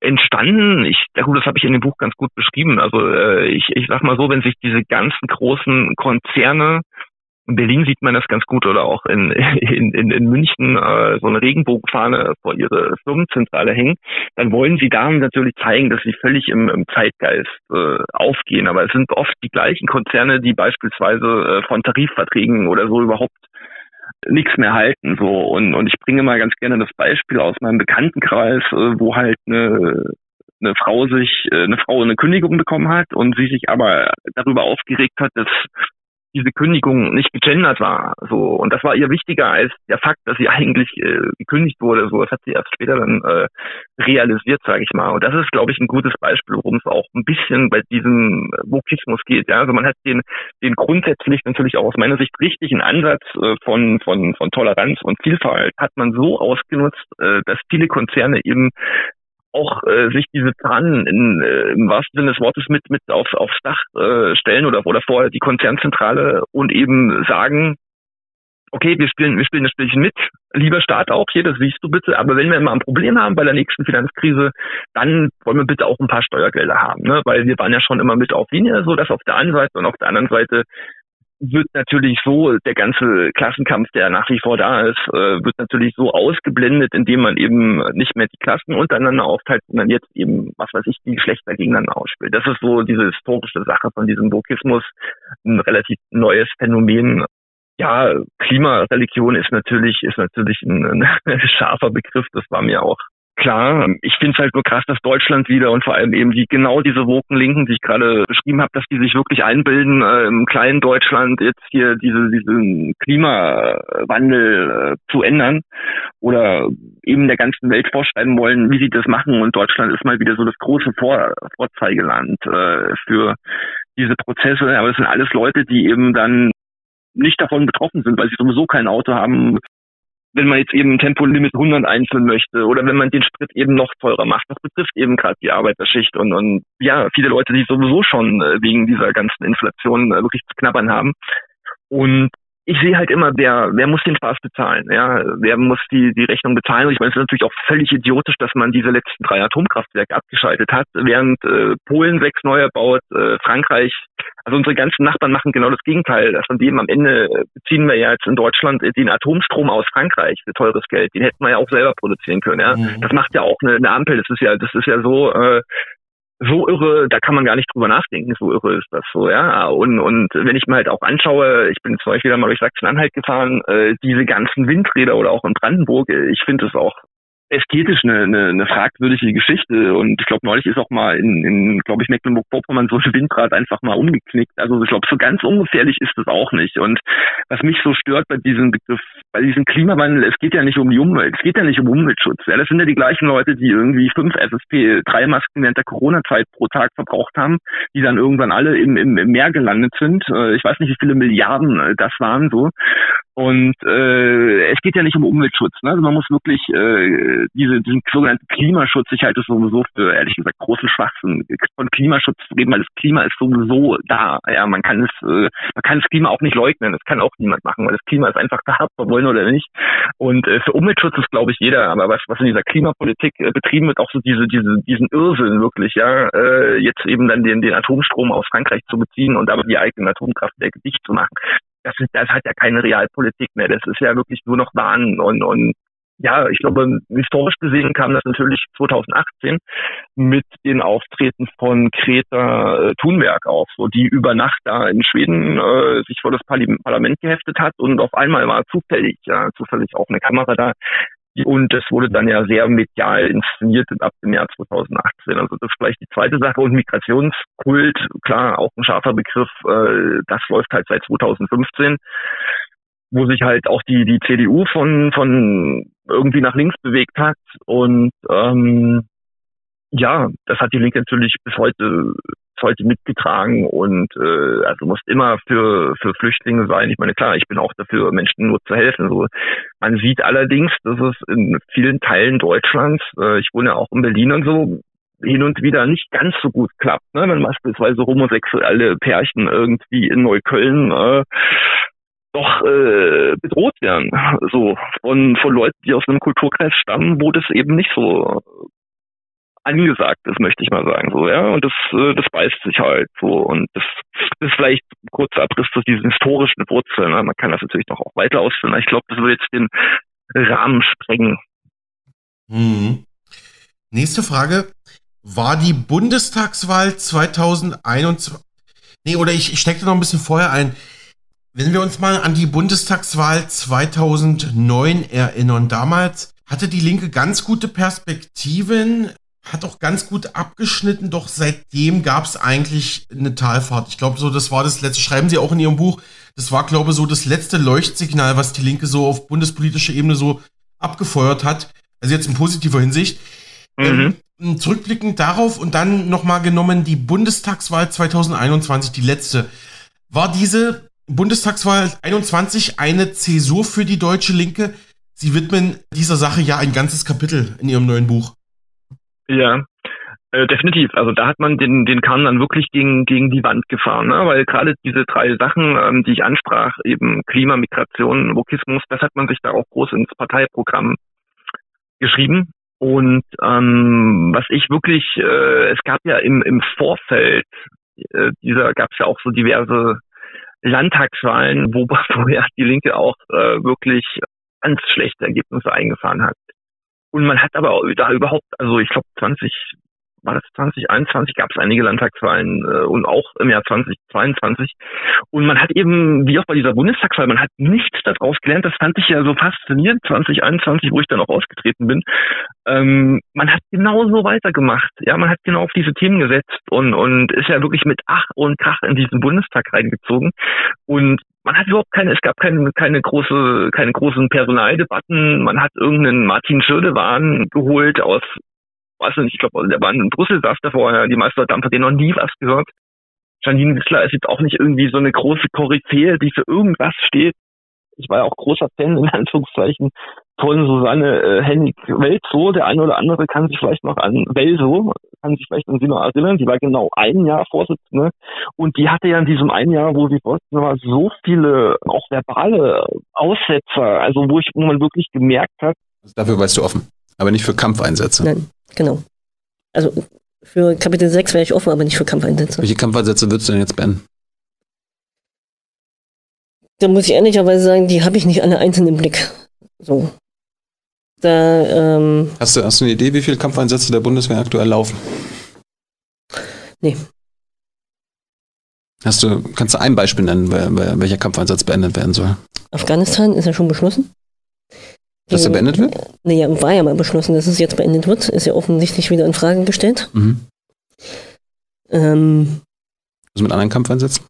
entstanden. Ich, ja gut, das habe ich in dem Buch ganz gut beschrieben. Also äh, ich, ich sag mal so, wenn sich diese ganzen großen Konzerne in Berlin sieht man das ganz gut oder auch in, in, in, in München äh, so eine Regenbogenfahne vor ihre Firmenzentrale hängen, dann wollen sie da natürlich zeigen, dass sie völlig im, im Zeitgeist äh, aufgehen. Aber es sind oft die gleichen Konzerne, die beispielsweise äh, von Tarifverträgen oder so überhaupt nichts mehr halten. So und, und ich bringe mal ganz gerne das Beispiel aus meinem Bekanntenkreis, äh, wo halt eine, eine Frau sich, äh, eine Frau eine Kündigung bekommen hat und sie sich aber darüber aufgeregt hat, dass diese Kündigung nicht gegendert war. So und das war ihr wichtiger als der Fakt, dass sie eigentlich äh, gekündigt wurde. So das hat sie erst später dann äh, realisiert, sage ich mal. Und das ist, glaube ich, ein gutes Beispiel, worum es auch ein bisschen bei diesem Vokismus geht. Ja, also man hat den den grundsätzlich natürlich auch aus meiner Sicht richtigen Ansatz äh, von von von Toleranz und Vielfalt hat man so ausgenutzt, äh, dass viele Konzerne eben auch äh, sich diese Fahnen in, äh, im wahrsten Sinne des Wortes mit mit auf, aufs Dach äh, stellen oder oder vor die Konzernzentrale und eben sagen, okay, wir spielen, wir spielen das Spielchen mit, lieber Staat auch hier, das siehst du bitte, aber wenn wir mal ein Problem haben bei der nächsten Finanzkrise, dann wollen wir bitte auch ein paar Steuergelder haben, ne? weil wir waren ja schon immer mit auf Linie, so dass auf der einen Seite und auf der anderen Seite wird natürlich so, der ganze Klassenkampf, der nach wie vor da ist, äh, wird natürlich so ausgeblendet, indem man eben nicht mehr die Klassen untereinander aufteilt, sondern jetzt eben, was weiß ich, die Geschlechter gegeneinander ausspielt. Das ist so diese historische Sache von diesem Wokismus, ein relativ neues Phänomen. Ja, Klimareligion ist natürlich, ist natürlich ein, ein scharfer Begriff, das war mir auch klar. Ich finde es halt nur krass, dass Deutschland wieder und vor allem eben die genau diese Wokenlinken, die ich gerade beschrieben habe, dass die sich wirklich einbilden, äh, im kleinen Deutschland jetzt hier diese diesen Klimawandel äh, zu ändern oder eben der ganzen Welt vorschreiben wollen, wie sie das machen. Und Deutschland ist mal wieder so das große Vor Vorzeigeland äh, für diese Prozesse. Aber es sind alles Leute, die eben dann nicht davon betroffen sind, weil sie sowieso kein Auto haben, wenn man jetzt eben Tempolimit 100 einführen möchte oder wenn man den Sprit eben noch teurer macht. Das betrifft eben gerade die Arbeiterschicht und, und ja, viele Leute, die sowieso schon äh, wegen dieser ganzen Inflation äh, wirklich zu knabbern haben. Und ich sehe halt immer, wer, wer muss den Spaß bezahlen, ja, wer muss die, die Rechnung bezahlen. Und ich meine, es ist natürlich auch völlig idiotisch, dass man diese letzten drei Atomkraftwerke abgeschaltet hat, während äh, Polen sechs neue baut, äh, Frankreich, also unsere ganzen Nachbarn machen genau das Gegenteil. Von dem am Ende beziehen wir ja jetzt in Deutschland den Atomstrom aus Frankreich für teures Geld. Den hätten wir ja auch selber produzieren können, ja. Mhm. Das macht ja auch eine, eine Ampel. Das ist ja, das ist ja so, äh, so irre, da kann man gar nicht drüber nachdenken, so irre ist das so, ja. Und, und wenn ich mir halt auch anschaue, ich bin zum Beispiel mal durch Sachsen-Anhalt gefahren, äh, diese ganzen Windräder oder auch in Brandenburg, äh, ich finde es auch ästhetisch eine, eine, eine fragwürdige Geschichte. Und ich glaube, neulich ist auch mal in, in glaube ich, Mecklenburg-Vorpommern so ein Windrad einfach mal umgeknickt. Also ich glaube, so ganz ungefährlich ist das auch nicht. Und was mich so stört bei diesem Begriff, bei diesem Klimawandel, es geht ja nicht um die Umwelt, es geht ja nicht um Umweltschutz. Ja, das sind ja die gleichen Leute, die irgendwie fünf FFP3-Masken während der Corona-Zeit pro Tag verbraucht haben, die dann irgendwann alle im, im, im Meer gelandet sind. Äh, ich weiß nicht, wie viele Milliarden äh, das waren so. Und äh, es geht ja nicht um Umweltschutz. Ne? Also man muss wirklich äh, diese, diesen sogenannten Klimaschutz, ich halte es sowieso für ehrlich gesagt großen Schwachsinn, von Klimaschutz reden, weil das Klima ist sowieso da. Ja, man kann es, äh, man kann das Klima auch nicht leugnen. Das kann auch niemand machen, weil das Klima ist einfach da, ob wir wollen oder nicht. Und äh, für Umweltschutz ist, glaube ich, jeder. Aber was, was in dieser Klimapolitik äh, betrieben wird, auch so diese, diese, diesen Irrsinn wirklich, ja, äh, jetzt eben dann den, den Atomstrom aus Frankreich zu beziehen und aber die eigenen Atomkraftwerke dicht zu machen das, ist, das hat ja keine Realpolitik mehr. Das ist ja wirklich nur noch Wahn und, und ja, ich glaube, historisch gesehen kam das natürlich 2018 mit den Auftreten von Greta äh, Thunberg auf, so die über Nacht da in Schweden äh, sich vor das Parlament geheftet hat und auf einmal war zufällig, ja, zufällig auch eine Kamera da, und es wurde dann ja sehr medial inszeniert ab dem Jahr 2018. Also das ist vielleicht die zweite Sache. Und Migrationskult, klar, auch ein scharfer Begriff, äh, das läuft halt seit 2015 wo sich halt auch die die CDU von von irgendwie nach links bewegt hat und ähm, ja, das hat die Linke natürlich bis heute heute mitgetragen und äh, also muss immer für für Flüchtlinge sein. Ich meine klar, ich bin auch dafür, Menschen nur zu helfen. So, man sieht allerdings, dass es in vielen Teilen Deutschlands, äh, ich wohne auch in Berlin und so, hin und wieder nicht ganz so gut klappt. Ne? Wenn beispielsweise homosexuelle Pärchen irgendwie in Neukölln äh, doch äh, bedroht werden, so von von Leuten, die aus einem Kulturkreis stammen, wo das eben nicht so angesagt ist, möchte ich mal sagen, so, ja, und das, äh, das beißt sich halt so und das, ist vielleicht ein kurzer Abriss zu diesen historischen Wurzeln, ne? man kann das natürlich noch auch weiter ausführen, ich glaube, das würde jetzt den Rahmen sprengen. Mhm. Nächste Frage, war die Bundestagswahl 2021, nee, oder ich, ich stecke noch ein bisschen vorher ein, wenn wir uns mal an die Bundestagswahl 2009 erinnern, damals hatte die Linke ganz gute Perspektiven, hat auch ganz gut abgeschnitten, doch seitdem gab es eigentlich eine Talfahrt. Ich glaube, so das war das letzte, schreiben Sie auch in Ihrem Buch, das war, glaube ich, so das letzte Leuchtsignal, was die Linke so auf bundespolitischer Ebene so abgefeuert hat. Also jetzt in positiver Hinsicht. Mhm. Ähm, zurückblickend darauf und dann nochmal genommen die Bundestagswahl 2021, die letzte. War diese Bundestagswahl 21 eine Zäsur für die deutsche Linke? Sie widmen dieser Sache ja ein ganzes Kapitel in Ihrem neuen Buch. Ja, äh, definitiv. Also da hat man den, den Kahn dann wirklich gegen, gegen die Wand gefahren, ne? weil gerade diese drei Sachen, ähm, die ich ansprach, eben Klima, Migration, Wokismus, das hat man sich da auch groß ins Parteiprogramm geschrieben. Und ähm, was ich wirklich, äh, es gab ja im, im Vorfeld äh, dieser, gab es ja auch so diverse Landtagswahlen, wo vorher die Linke auch äh, wirklich ganz schlechte Ergebnisse eingefahren hat. Und man hat aber da überhaupt, also ich glaube 20, war das 2021, gab es einige Landtagswahlen äh, und auch im Jahr 2022. Und man hat eben, wie auch bei dieser Bundestagswahl, man hat nichts daraus gelernt. Das fand ich ja so faszinierend, 2021, wo ich dann auch ausgetreten bin. Ähm, man hat genauso weitergemacht. Ja, man hat genau auf diese Themen gesetzt und, und ist ja wirklich mit Ach und Krach in diesen Bundestag reingezogen. Und man hat überhaupt keine, es gab keine, keine große, keine großen Personaldebatten. Man hat irgendeinen Martin Schirdewan geholt aus weiß nicht, ich glaube, der war in Brüssel, saß da vorher, die meisten Leute haben von denen noch nie was gehört. Janine Wissler ist jetzt auch nicht irgendwie so eine große Koryphäe, die für irgendwas steht. Ich war ja auch großer Fan, in Anführungszeichen, von Susanne äh, Hennig Welzo. Der eine oder andere kann sich vielleicht noch an Welso, kann sich vielleicht an sie noch erinnern. Die war genau ein Jahr Vorsitzende. Und die hatte ja in diesem einen Jahr, wo sie Vorsitzende war, so viele auch verbale Aussetzer, also wo ich, wo man wirklich gemerkt hat. Also dafür weißt du offen, aber nicht für Kampfeinsätze. Nein. Genau. Also für Kapitel 6 wäre ich offen, aber nicht für Kampfeinsätze. Welche Kampfeinsätze würdest du denn jetzt beenden? Da muss ich ehrlicherweise sagen, die habe ich nicht alle einzeln im Blick. So. Da, ähm, hast, du, hast du eine Idee, wie viele Kampfeinsätze der Bundeswehr aktuell laufen? Nee. Hast du, kannst du ein Beispiel nennen, welcher Kampfeinsatz beendet werden soll? Afghanistan ist ja schon beschlossen. Dass er beendet wird? Naja, war ja mal beschlossen, dass es jetzt beendet wird. Ist ja offensichtlich wieder in Frage gestellt. Mhm. Ähm, Was mit anderen Kampfeinsätzen?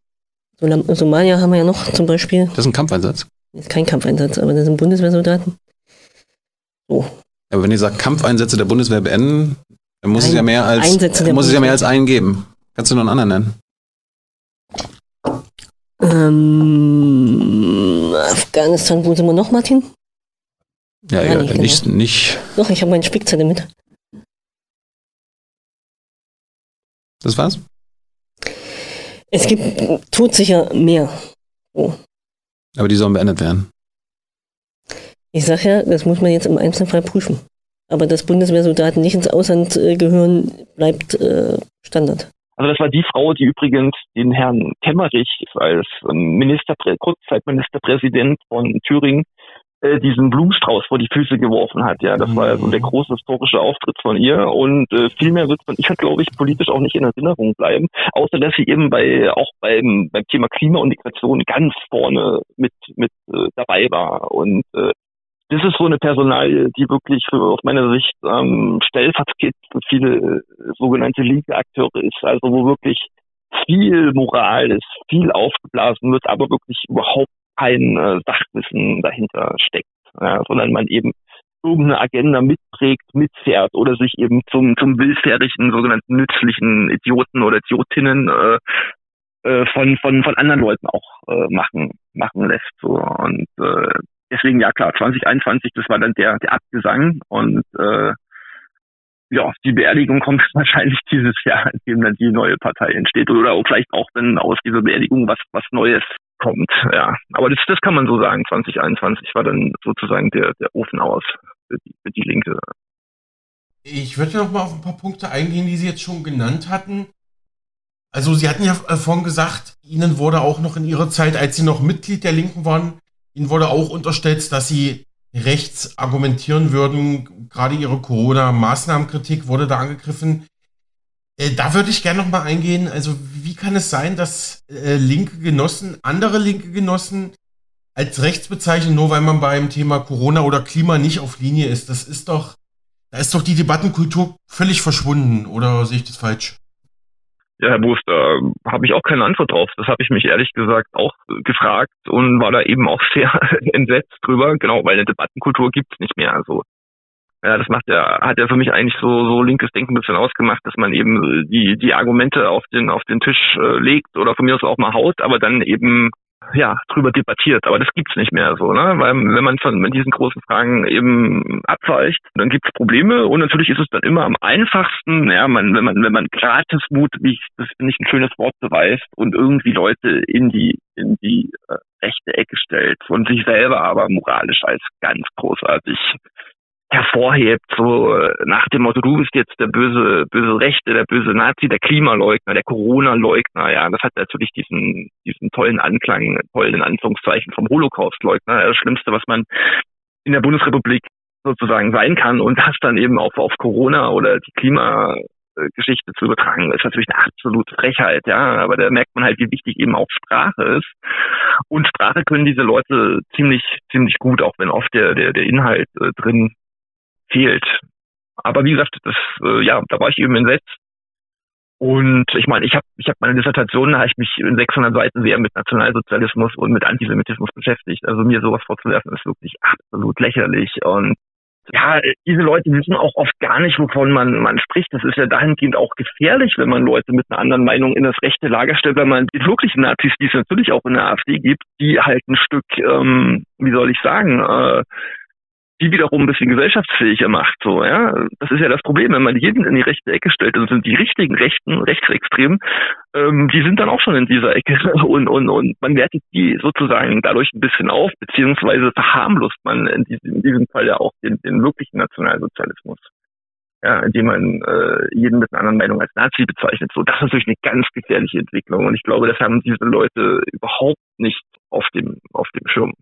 Somalia haben wir ja noch zum Beispiel. Das ist ein Kampfeinsatz? Das ist kein Kampfeinsatz, aber das sind Bundeswehrsoldaten. So. Aber wenn ihr sagt Kampfeinsätze der Bundeswehr beenden, dann muss Ein, es ja mehr als muss es ja mehr als einen geben. Kannst du noch einen anderen nennen? Ähm, Afghanistan, wo sind wir noch, Martin? Ja, ja, nicht, nicht, nicht. Doch, ich habe meine Spickzettel mit. Das war's? Es gibt tut sicher mehr. Oh. Aber die sollen beendet werden. Ich sage ja, das muss man jetzt im Einzelfall prüfen. Aber dass Bundeswehrsoldaten nicht ins Ausland äh, gehören, bleibt äh, Standard. Also das war die Frau, die übrigens den Herrn Kemmerich als ähm, Ministerprä Kurzzeitministerpräsident von Thüringen äh, diesen Blumenstrauß vor die Füße geworfen hat. Ja, das war ja so der mhm. große historische Auftritt von ihr und äh, viel mehr wird von ihr, glaube ich, politisch auch nicht in Erinnerung bleiben, außer dass sie eben bei auch beim, beim Thema Klima und Migration ganz vorne mit mit äh, dabei war und äh, das ist so eine Personalie, die wirklich für, aus meiner Sicht ähm, stellvertretend für viele äh, sogenannte linke Akteure ist, also wo wirklich viel Moral ist, viel aufgeblasen wird, aber wirklich überhaupt kein äh, Sachwissen dahinter steckt, ja, sondern man eben irgendeine Agenda mitprägt, mitfährt oder sich eben zum, zum willfährigen, sogenannten nützlichen Idioten oder Idiotinnen äh, äh, von, von, von anderen Leuten auch äh, machen, machen lässt. So. Und äh, deswegen, ja klar, 2021, das war dann der, der Abgesang und äh, ja, die Beerdigung kommt wahrscheinlich dieses Jahr, in dem dann die neue Partei entsteht oder auch vielleicht auch dann aus dieser Beerdigung was, was Neues kommt, ja. Aber das, das kann man so sagen. 2021 war dann sozusagen der, der Ofen aus für die, für die Linke. Ich würde noch mal auf ein paar Punkte eingehen, die Sie jetzt schon genannt hatten. Also Sie hatten ja äh, vorhin gesagt, Ihnen wurde auch noch in Ihrer Zeit, als Sie noch Mitglied der Linken waren, Ihnen wurde auch unterstellt, dass Sie rechts argumentieren würden. Gerade Ihre Corona-Maßnahmenkritik wurde da angegriffen. Äh, da würde ich gerne noch mal eingehen. Also, wie kann es sein, dass äh, linke Genossen, andere linke Genossen als rechts bezeichnen, nur weil man beim Thema Corona oder Klima nicht auf Linie ist? Das ist doch, da ist doch die Debattenkultur völlig verschwunden, oder sehe ich das falsch? Ja, Herr Boos, da habe ich auch keine Antwort drauf. Das habe ich mich ehrlich gesagt auch gefragt und war da eben auch sehr entsetzt drüber. Genau, weil eine Debattenkultur gibt es nicht mehr. Also ja, das macht ja, hat ja für mich eigentlich so, so linkes Denken ein bisschen ausgemacht, dass man eben die, die Argumente auf den, auf den Tisch äh, legt oder von mir aus auch mal haut, aber dann eben ja, drüber debattiert, aber das gibt's nicht mehr so, ne? Weil wenn man von mit diesen großen Fragen eben abweicht, dann gibt's Probleme und natürlich ist es dann immer am einfachsten, ja, man, wenn man, wenn man Gratismut, wie ich, das finde ich ein schönes Wort beweist und irgendwie Leute in die, in die äh, rechte Ecke stellt und sich selber aber moralisch als ganz großartig hervorhebt, so äh, nach dem Motto, du bist jetzt der böse, böse Rechte, der böse Nazi, der Klimaleugner, der Corona-Leugner, ja, das hat natürlich diesen, diesen tollen Anklang, tollen in Anführungszeichen vom Holocaust-Leugner, das Schlimmste, was man in der Bundesrepublik sozusagen sein kann und das dann eben auch auf Corona oder die Klimageschichte zu übertragen, ist natürlich eine absolute Frechheit, ja, aber da merkt man halt, wie wichtig eben auch Sprache ist. Und Sprache können diese Leute ziemlich, ziemlich gut, auch wenn oft der, der, der Inhalt äh, drin fehlt. Aber wie gesagt, das, äh, ja, da war ich eben entsetzt. Und ich meine, ich habe ich hab meine Dissertation, da habe ich mich in 600 Seiten sehr mit Nationalsozialismus und mit Antisemitismus beschäftigt. Also mir sowas vorzuwerfen, ist wirklich absolut lächerlich. Und ja, diese Leute wissen auch oft gar nicht, wovon man, man spricht. Das ist ja dahingehend auch gefährlich, wenn man Leute mit einer anderen Meinung in das rechte Lager stellt, weil man die wirklichen Nazis, die es natürlich auch in der AfD gibt, die halt ein Stück, ähm, wie soll ich sagen, äh, die wiederum ein bisschen gesellschaftsfähiger macht. So, ja, das ist ja das Problem, wenn man jeden in die rechte Ecke stellt, dann sind die richtigen Rechten, Rechtsextremen, ähm, die sind dann auch schon in dieser Ecke und und und man wertet die sozusagen dadurch ein bisschen auf, beziehungsweise verharmlost man in diesem, in diesem Fall ja auch den, den wirklichen Nationalsozialismus. Ja, indem man äh, jeden mit einer anderen Meinung als Nazi bezeichnet. So, das ist natürlich eine ganz gefährliche Entwicklung. Und ich glaube, das haben diese Leute überhaupt nicht auf dem, auf dem Schirm.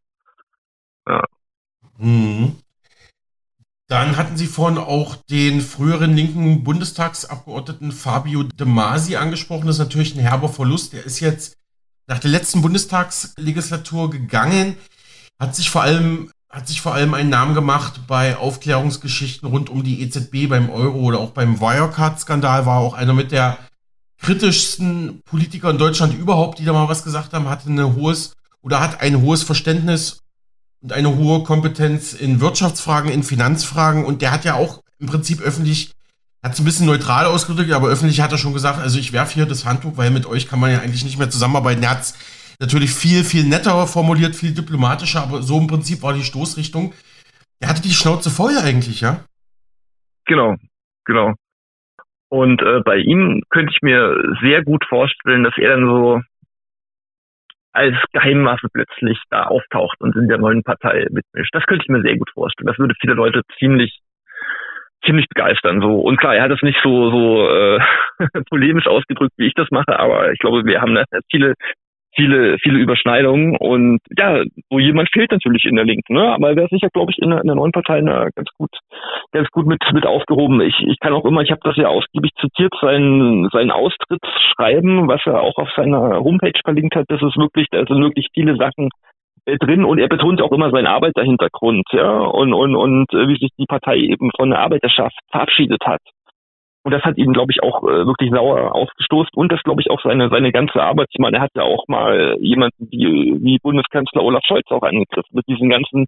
Ja. Mhm. Dann hatten Sie vorhin auch den früheren linken Bundestagsabgeordneten Fabio De Masi angesprochen. Das ist natürlich ein herber Verlust. Der ist jetzt nach der letzten Bundestagslegislatur gegangen, hat sich vor allem hat sich vor allem einen Namen gemacht bei Aufklärungsgeschichten rund um die EZB beim Euro oder auch beim Wirecard-Skandal, war auch einer mit der kritischsten Politiker in Deutschland überhaupt, die da mal was gesagt haben, hatte ein hohes oder hat ein hohes Verständnis und eine hohe Kompetenz in Wirtschaftsfragen, in Finanzfragen. Und der hat ja auch im Prinzip öffentlich, hat es ein bisschen neutral ausgedrückt, aber öffentlich hat er schon gesagt, also ich werfe hier das Handtuch, weil mit euch kann man ja eigentlich nicht mehr zusammenarbeiten. Er hat es natürlich viel, viel netter formuliert, viel diplomatischer, aber so im Prinzip war die Stoßrichtung. Er hatte die Schnauze voll eigentlich, ja? Genau, genau. Und äh, bei ihm könnte ich mir sehr gut vorstellen, dass er dann so als Geheimwaffe plötzlich da auftaucht und in der neuen Partei mitmischt. Das könnte ich mir sehr gut vorstellen. Das würde viele Leute ziemlich ziemlich begeistern so und klar er hat es nicht so so äh, polemisch ausgedrückt wie ich das mache aber ich glaube wir haben da viele viele, viele Überschneidungen und ja, so jemand fehlt natürlich in der Linken, ne? Aber er wäre sicher, glaube ich, in der, in der neuen Partei na, ganz gut, ganz gut mit, mit aufgehoben. Ich, ich kann auch immer, ich habe das ja ausgiebig zitiert, sein, sein Austrittsschreiben, was er auch auf seiner Homepage verlinkt hat, das ist wirklich, da sind wirklich viele Sachen äh, drin und er betont auch immer seinen Arbeiterhintergrund, ja, und, und, und äh, wie sich die Partei eben von der Arbeiterschaft verabschiedet hat. Und das hat ihn, glaube ich, auch äh, wirklich sauer aufgestoßen und das, glaube ich, auch seine, seine ganze Arbeit. Ich meine, er hat ja auch mal jemanden wie, wie Bundeskanzler Olaf Scholz auch angegriffen mit diesen ganzen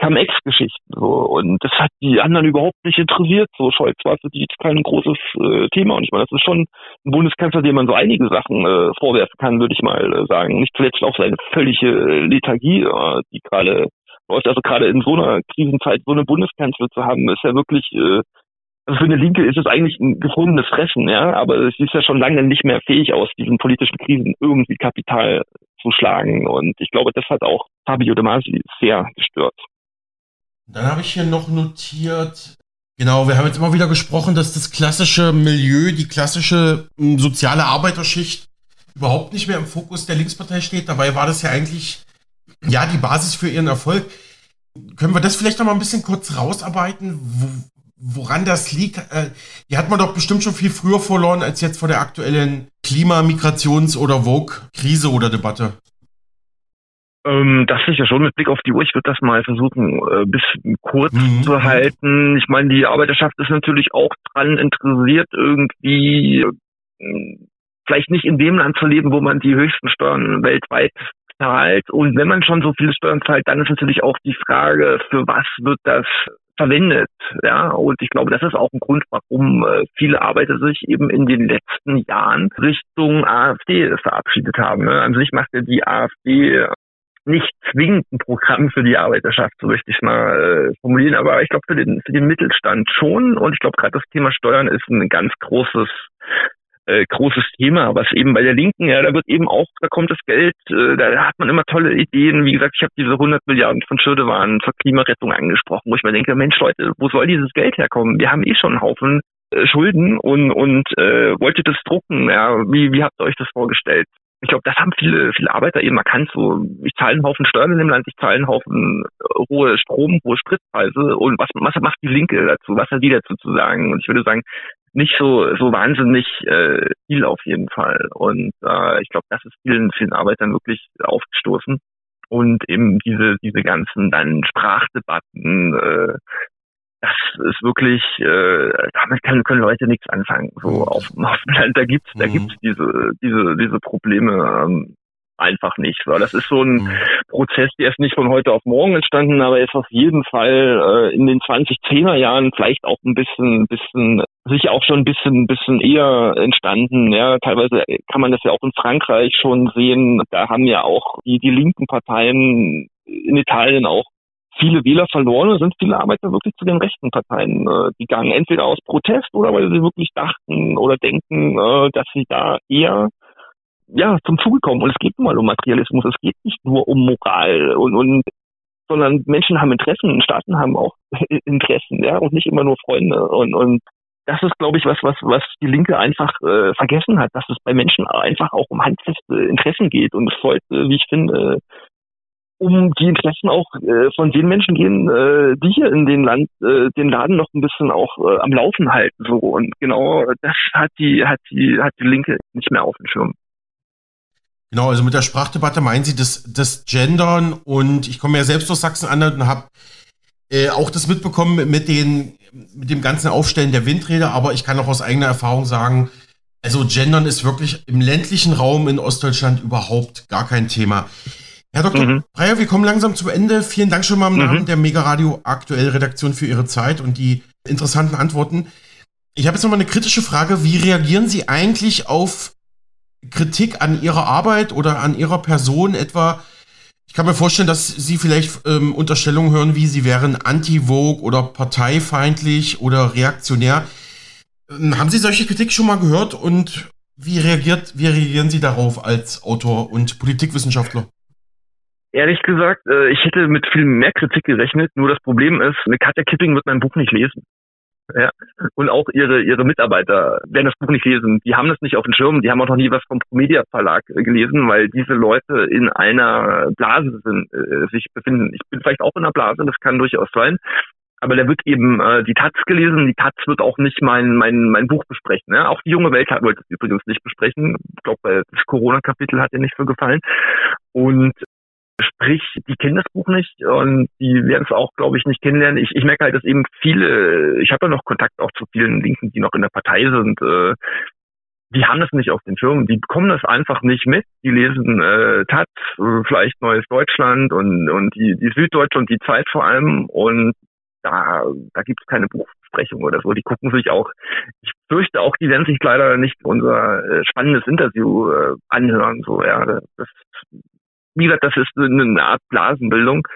Cum-Ex-Geschichten. So. Und das hat die anderen überhaupt nicht interessiert. So Scholz war für die kein großes äh, Thema. Und ich meine, das ist schon ein Bundeskanzler, dem man so einige Sachen äh, vorwerfen kann, würde ich mal äh, sagen. Nicht zuletzt auch seine völlige Lethargie, äh, die gerade läuft. Also gerade in so einer Krisenzeit so eine Bundeskanzler zu haben, ist ja wirklich äh, für eine Linke ist es eigentlich ein gefundenes Fressen, ja, aber sie ist ja schon lange nicht mehr fähig, aus diesen politischen Krisen irgendwie Kapital zu schlagen. Und ich glaube, das hat auch Fabio De Masi sehr gestört. Dann habe ich hier noch notiert, genau, wir haben jetzt immer wieder gesprochen, dass das klassische Milieu, die klassische hm, soziale Arbeiterschicht überhaupt nicht mehr im Fokus der Linkspartei steht. Dabei war das ja eigentlich, ja, die Basis für ihren Erfolg. Können wir das vielleicht noch mal ein bisschen kurz rausarbeiten? Wo, woran das liegt, äh, die hat man doch bestimmt schon viel früher verloren als jetzt vor der aktuellen Klima-, Migrations- oder Vogue-Krise oder Debatte. Ähm, das ist ja schon mit Blick auf die Uhr. Ich würde das mal versuchen, äh, bisschen kurz mhm. zu halten. Ich meine, die Arbeiterschaft ist natürlich auch dran interessiert, irgendwie äh, vielleicht nicht in dem Land zu leben, wo man die höchsten Steuern weltweit zahlt. Und wenn man schon so viele Steuern zahlt, dann ist natürlich auch die Frage, für was wird das verwendet. Ja, und ich glaube, das ist auch ein Grund, warum äh, viele Arbeiter sich eben in den letzten Jahren Richtung AfD verabschiedet haben. Ne? An sich macht ja die AfD nicht zwingend ein Programm für die Arbeiterschaft, so möchte ich mal äh, formulieren, aber ich glaube für den, für den Mittelstand schon. Und ich glaube gerade das Thema Steuern ist ein ganz großes äh, großes Thema, was eben bei der Linken, ja, da wird eben auch, da kommt das Geld, äh, da hat man immer tolle Ideen. Wie gesagt, ich habe diese 100 Milliarden von Schirdewan zur Klimarettung angesprochen, wo ich mir denke, Mensch Leute, wo soll dieses Geld herkommen? Wir haben eh schon einen Haufen äh, Schulden und, und äh, wollt ihr das drucken? Ja, wie, wie habt ihr euch das vorgestellt? Ich glaube, das haben viele, viele Arbeiter eben erkannt. So, ich zahle einen Haufen Steuern in dem Land, ich zahle einen Haufen äh, hohe Strom, hohe Spritpreise. Und was, was macht die Linke dazu? Was hat die dazu zu sagen? Und ich würde sagen, nicht so so wahnsinnig äh, viel auf jeden Fall. Und äh, ich glaube, das ist vielen vielen Arbeitern wirklich aufgestoßen. Und eben diese diese ganzen dann Sprachdebatten, äh, das ist wirklich, äh, damit können, können Leute nichts anfangen. So mhm. auf, auf dem Land, da gibt's, da mhm. gibt's diese, diese, diese Probleme. Ähm, einfach nicht. So, das ist so ein mhm. Prozess, der ist nicht von heute auf morgen entstanden, aber ist auf jeden Fall äh, in den 2010er Jahren vielleicht auch ein bisschen, bisschen sich auch schon ein bisschen, bisschen eher entstanden. Ja, teilweise kann man das ja auch in Frankreich schon sehen. Da haben ja auch die, die linken Parteien in Italien auch viele Wähler verloren und sind viele Arbeiter wirklich zu den rechten Parteien äh, gegangen. Entweder aus Protest oder weil sie wirklich dachten oder denken, äh, dass sie da eher ja, zum Zuge kommen. Und es geht nun mal um Materialismus, es geht nicht nur um Moral und, und sondern Menschen haben Interessen, Staaten haben auch Interessen, ja, und nicht immer nur Freunde. Und, und das ist, glaube ich, was, was, was die Linke einfach äh, vergessen hat, dass es bei Menschen einfach auch um handfeste Interessen geht. Und es sollte, wie ich finde, um die Interessen auch äh, von den Menschen gehen, äh, die hier in den Land, äh, den Laden noch ein bisschen auch äh, am Laufen halten. So und genau das hat die, hat die, hat die Linke nicht mehr auf dem Schirm. Genau, also mit der Sprachdebatte meinen Sie das, das Gendern und ich komme ja selbst aus Sachsen-Anhalt und habe äh, auch das mitbekommen mit, den, mit dem ganzen Aufstellen der Windräder, aber ich kann auch aus eigener Erfahrung sagen, also Gendern ist wirklich im ländlichen Raum in Ostdeutschland überhaupt gar kein Thema. Herr Dr. Mhm. Breyer, wir kommen langsam zum Ende. Vielen Dank schon mal im mhm. Namen der Mega Radio Aktuell Redaktion für Ihre Zeit und die interessanten Antworten. Ich habe jetzt noch mal eine kritische Frage. Wie reagieren Sie eigentlich auf Kritik an ihrer Arbeit oder an ihrer Person etwa? Ich kann mir vorstellen, dass Sie vielleicht ähm, Unterstellungen hören, wie Sie wären anti-Vogue oder parteifeindlich oder reaktionär. Ähm, haben Sie solche Kritik schon mal gehört und wie, reagiert, wie reagieren Sie darauf als Autor und Politikwissenschaftler? Ehrlich gesagt, äh, ich hätte mit viel mehr Kritik gerechnet. Nur das Problem ist, eine Katja Kipping wird mein Buch nicht lesen. Ja. Und auch ihre, ihre Mitarbeiter werden das Buch nicht lesen. Die haben das nicht auf dem Schirm. Die haben auch noch nie was vom Promedia Verlag äh, gelesen, weil diese Leute in einer Blase sind, äh, sich befinden. Ich bin vielleicht auch in einer Blase, das kann durchaus sein. Aber der wird eben äh, die Taz gelesen. Die Taz wird auch nicht mein mein mein Buch besprechen. Ja? Auch die junge Welt wollte es übrigens nicht besprechen. Ich glaube, das Corona-Kapitel hat ihr nicht so gefallen. Und Sprich, die kennen das Buch nicht und die werden es auch, glaube ich, nicht kennenlernen. Ich, ich merke halt, dass eben viele, ich habe ja noch Kontakt auch zu vielen Linken, die noch in der Partei sind, äh, die haben das nicht auf den Schirm, die bekommen das einfach nicht mit. Die lesen äh, Taz, äh, vielleicht Neues Deutschland und, und die, die Süddeutsche und die Zeit vor allem und da, da gibt es keine Buchbesprechung oder so. Die gucken sich auch, ich fürchte auch, die werden sich leider nicht unser äh, spannendes Interview äh, anhören. So, ja, das wie gesagt, das ist eine Art Blasenbildung.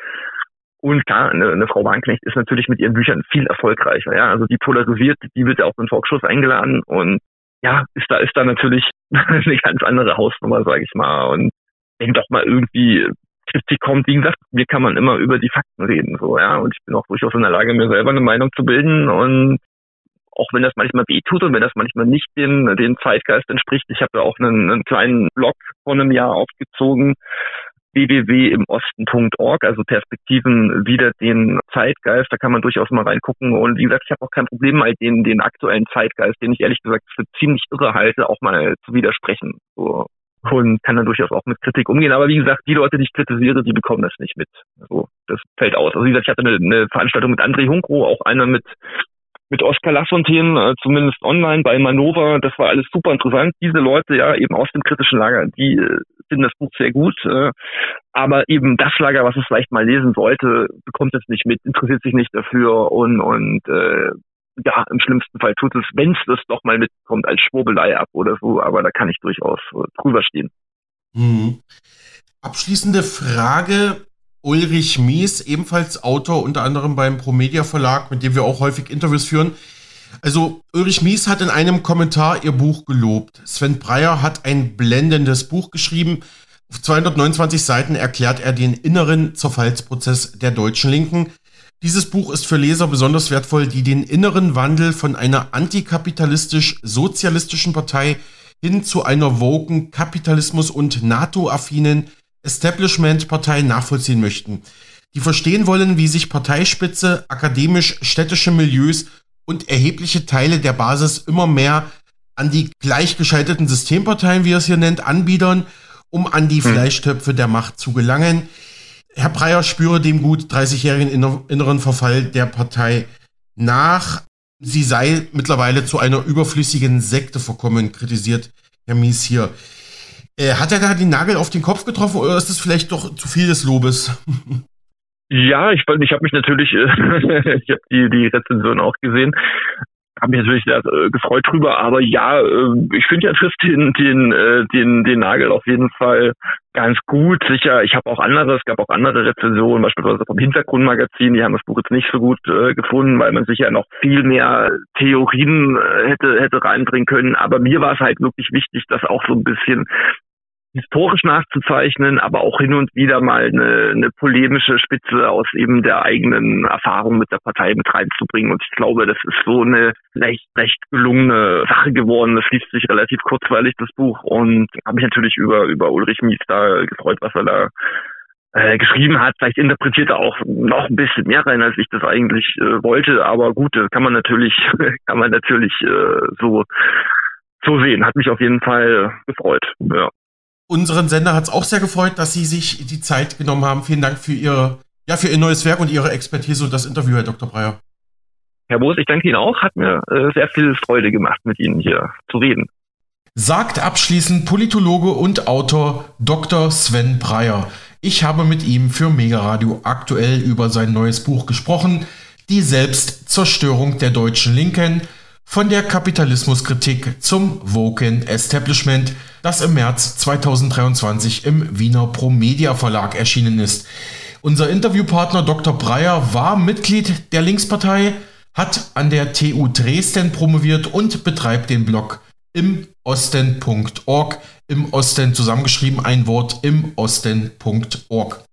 Und klar, eine, eine Frau Warnknecht ist natürlich mit ihren Büchern viel erfolgreicher. Ja, also die polarisiert, die wird ja auch in Talkshows eingeladen und ja, ist da ist da natürlich eine ganz andere Hausnummer, sage ich mal. Und wenn doch mal irgendwie Kritik kommt, wie gesagt, mir kann man immer über die Fakten reden, so ja. Und ich bin auch durchaus in der Lage, mir selber eine Meinung zu bilden und auch wenn das manchmal wehtut und wenn das manchmal nicht den, den Zeitgeist entspricht. Ich habe ja auch einen, einen kleinen Blog vor einem Jahr aufgezogen, www.imosten.org, also Perspektiven wieder den Zeitgeist, da kann man durchaus mal reingucken. Und wie gesagt, ich habe auch kein Problem, mal den, den aktuellen Zeitgeist, den ich ehrlich gesagt für ziemlich irre halte, auch mal zu widersprechen. So. Und kann dann durchaus auch mit Kritik umgehen. Aber wie gesagt, die Leute, die ich kritisiere, die bekommen das nicht mit. Also das fällt aus. Also wie gesagt, ich hatte eine, eine Veranstaltung mit André Hunkro, auch einer mit mit Oskar Lafontaine, äh, zumindest online bei Manova. Das war alles super interessant. Diese Leute ja eben aus dem kritischen Lager, die äh, finden das Buch sehr gut. Äh, aber eben das Lager, was es vielleicht mal lesen sollte, bekommt es nicht mit, interessiert sich nicht dafür und, und äh, ja, im schlimmsten Fall tut es, wenn es das doch mal mitkommt, als Schwurbelei ab oder so. Aber da kann ich durchaus drüber stehen. Mhm. Abschließende Frage. Ulrich Mies, ebenfalls Autor, unter anderem beim Promedia Verlag, mit dem wir auch häufig Interviews führen. Also Ulrich Mies hat in einem Kommentar ihr Buch gelobt. Sven Breyer hat ein blendendes Buch geschrieben. Auf 229 Seiten erklärt er den inneren Zerfallsprozess der deutschen Linken. Dieses Buch ist für Leser besonders wertvoll, die den inneren Wandel von einer antikapitalistisch-sozialistischen Partei hin zu einer woken Kapitalismus- und NATO-affinen Establishment-Partei nachvollziehen möchten. Die verstehen wollen, wie sich Parteispitze, akademisch-städtische Milieus und erhebliche Teile der Basis immer mehr an die gleichgeschalteten Systemparteien, wie er es hier nennt, anbiedern, um an die hm. Fleischtöpfe der Macht zu gelangen. Herr Breyer spüre dem gut 30-jährigen inneren Verfall der Partei nach. Sie sei mittlerweile zu einer überflüssigen Sekte verkommen, kritisiert Herr Mies hier. Äh, hat er da den Nagel auf den Kopf getroffen oder ist das vielleicht doch zu viel des Lobes? Ja, ich, ich habe mich natürlich, äh, ich habe die, die Rezension auch gesehen, habe mich natürlich sehr äh, gefreut drüber, aber ja, äh, ich finde ja trifft den, den, äh, den, den Nagel auf jeden Fall ganz gut. Sicher, ich habe auch andere, es gab auch andere Rezensionen, beispielsweise vom Hintergrundmagazin, die haben das Buch jetzt nicht so gut äh, gefunden, weil man sicher noch viel mehr Theorien äh, hätte, hätte reinbringen können. Aber mir war es halt wirklich wichtig, dass auch so ein bisschen historisch nachzuzeichnen, aber auch hin und wieder mal eine, eine polemische Spitze aus eben der eigenen Erfahrung mit der Partei mit reinzubringen. Und ich glaube, das ist so eine recht, recht gelungene Sache geworden. Das liest sich relativ kurzweilig, das Buch. Und habe mich natürlich über, über Ulrich Mies da gefreut, was er da äh, geschrieben hat. Vielleicht interpretiert er auch noch ein bisschen mehr rein, als ich das eigentlich äh, wollte. Aber gut, das kann man natürlich, kann man natürlich äh, so so sehen. Hat mich auf jeden Fall gefreut. Ja. Unseren Sender hat es auch sehr gefreut, dass Sie sich die Zeit genommen haben. Vielen Dank für Ihr, ja, für Ihr neues Werk und Ihre Expertise und das Interview, Herr Dr. Breyer. Herr Boos, ich danke Ihnen auch. Hat mir äh, sehr viel Freude gemacht, mit Ihnen hier zu reden. Sagt abschließend Politologe und Autor Dr. Sven Breyer. Ich habe mit ihm für Mega Radio aktuell über sein neues Buch gesprochen, Die Selbstzerstörung der deutschen Linken, von der Kapitalismuskritik zum Woken Establishment, das im März 2023 im Wiener Promedia Verlag erschienen ist. Unser Interviewpartner Dr. Breyer war Mitglied der Linkspartei, hat an der TU Dresden promoviert und betreibt den Blog im Osten.org. Im Osten zusammengeschrieben ein Wort im Osten.org.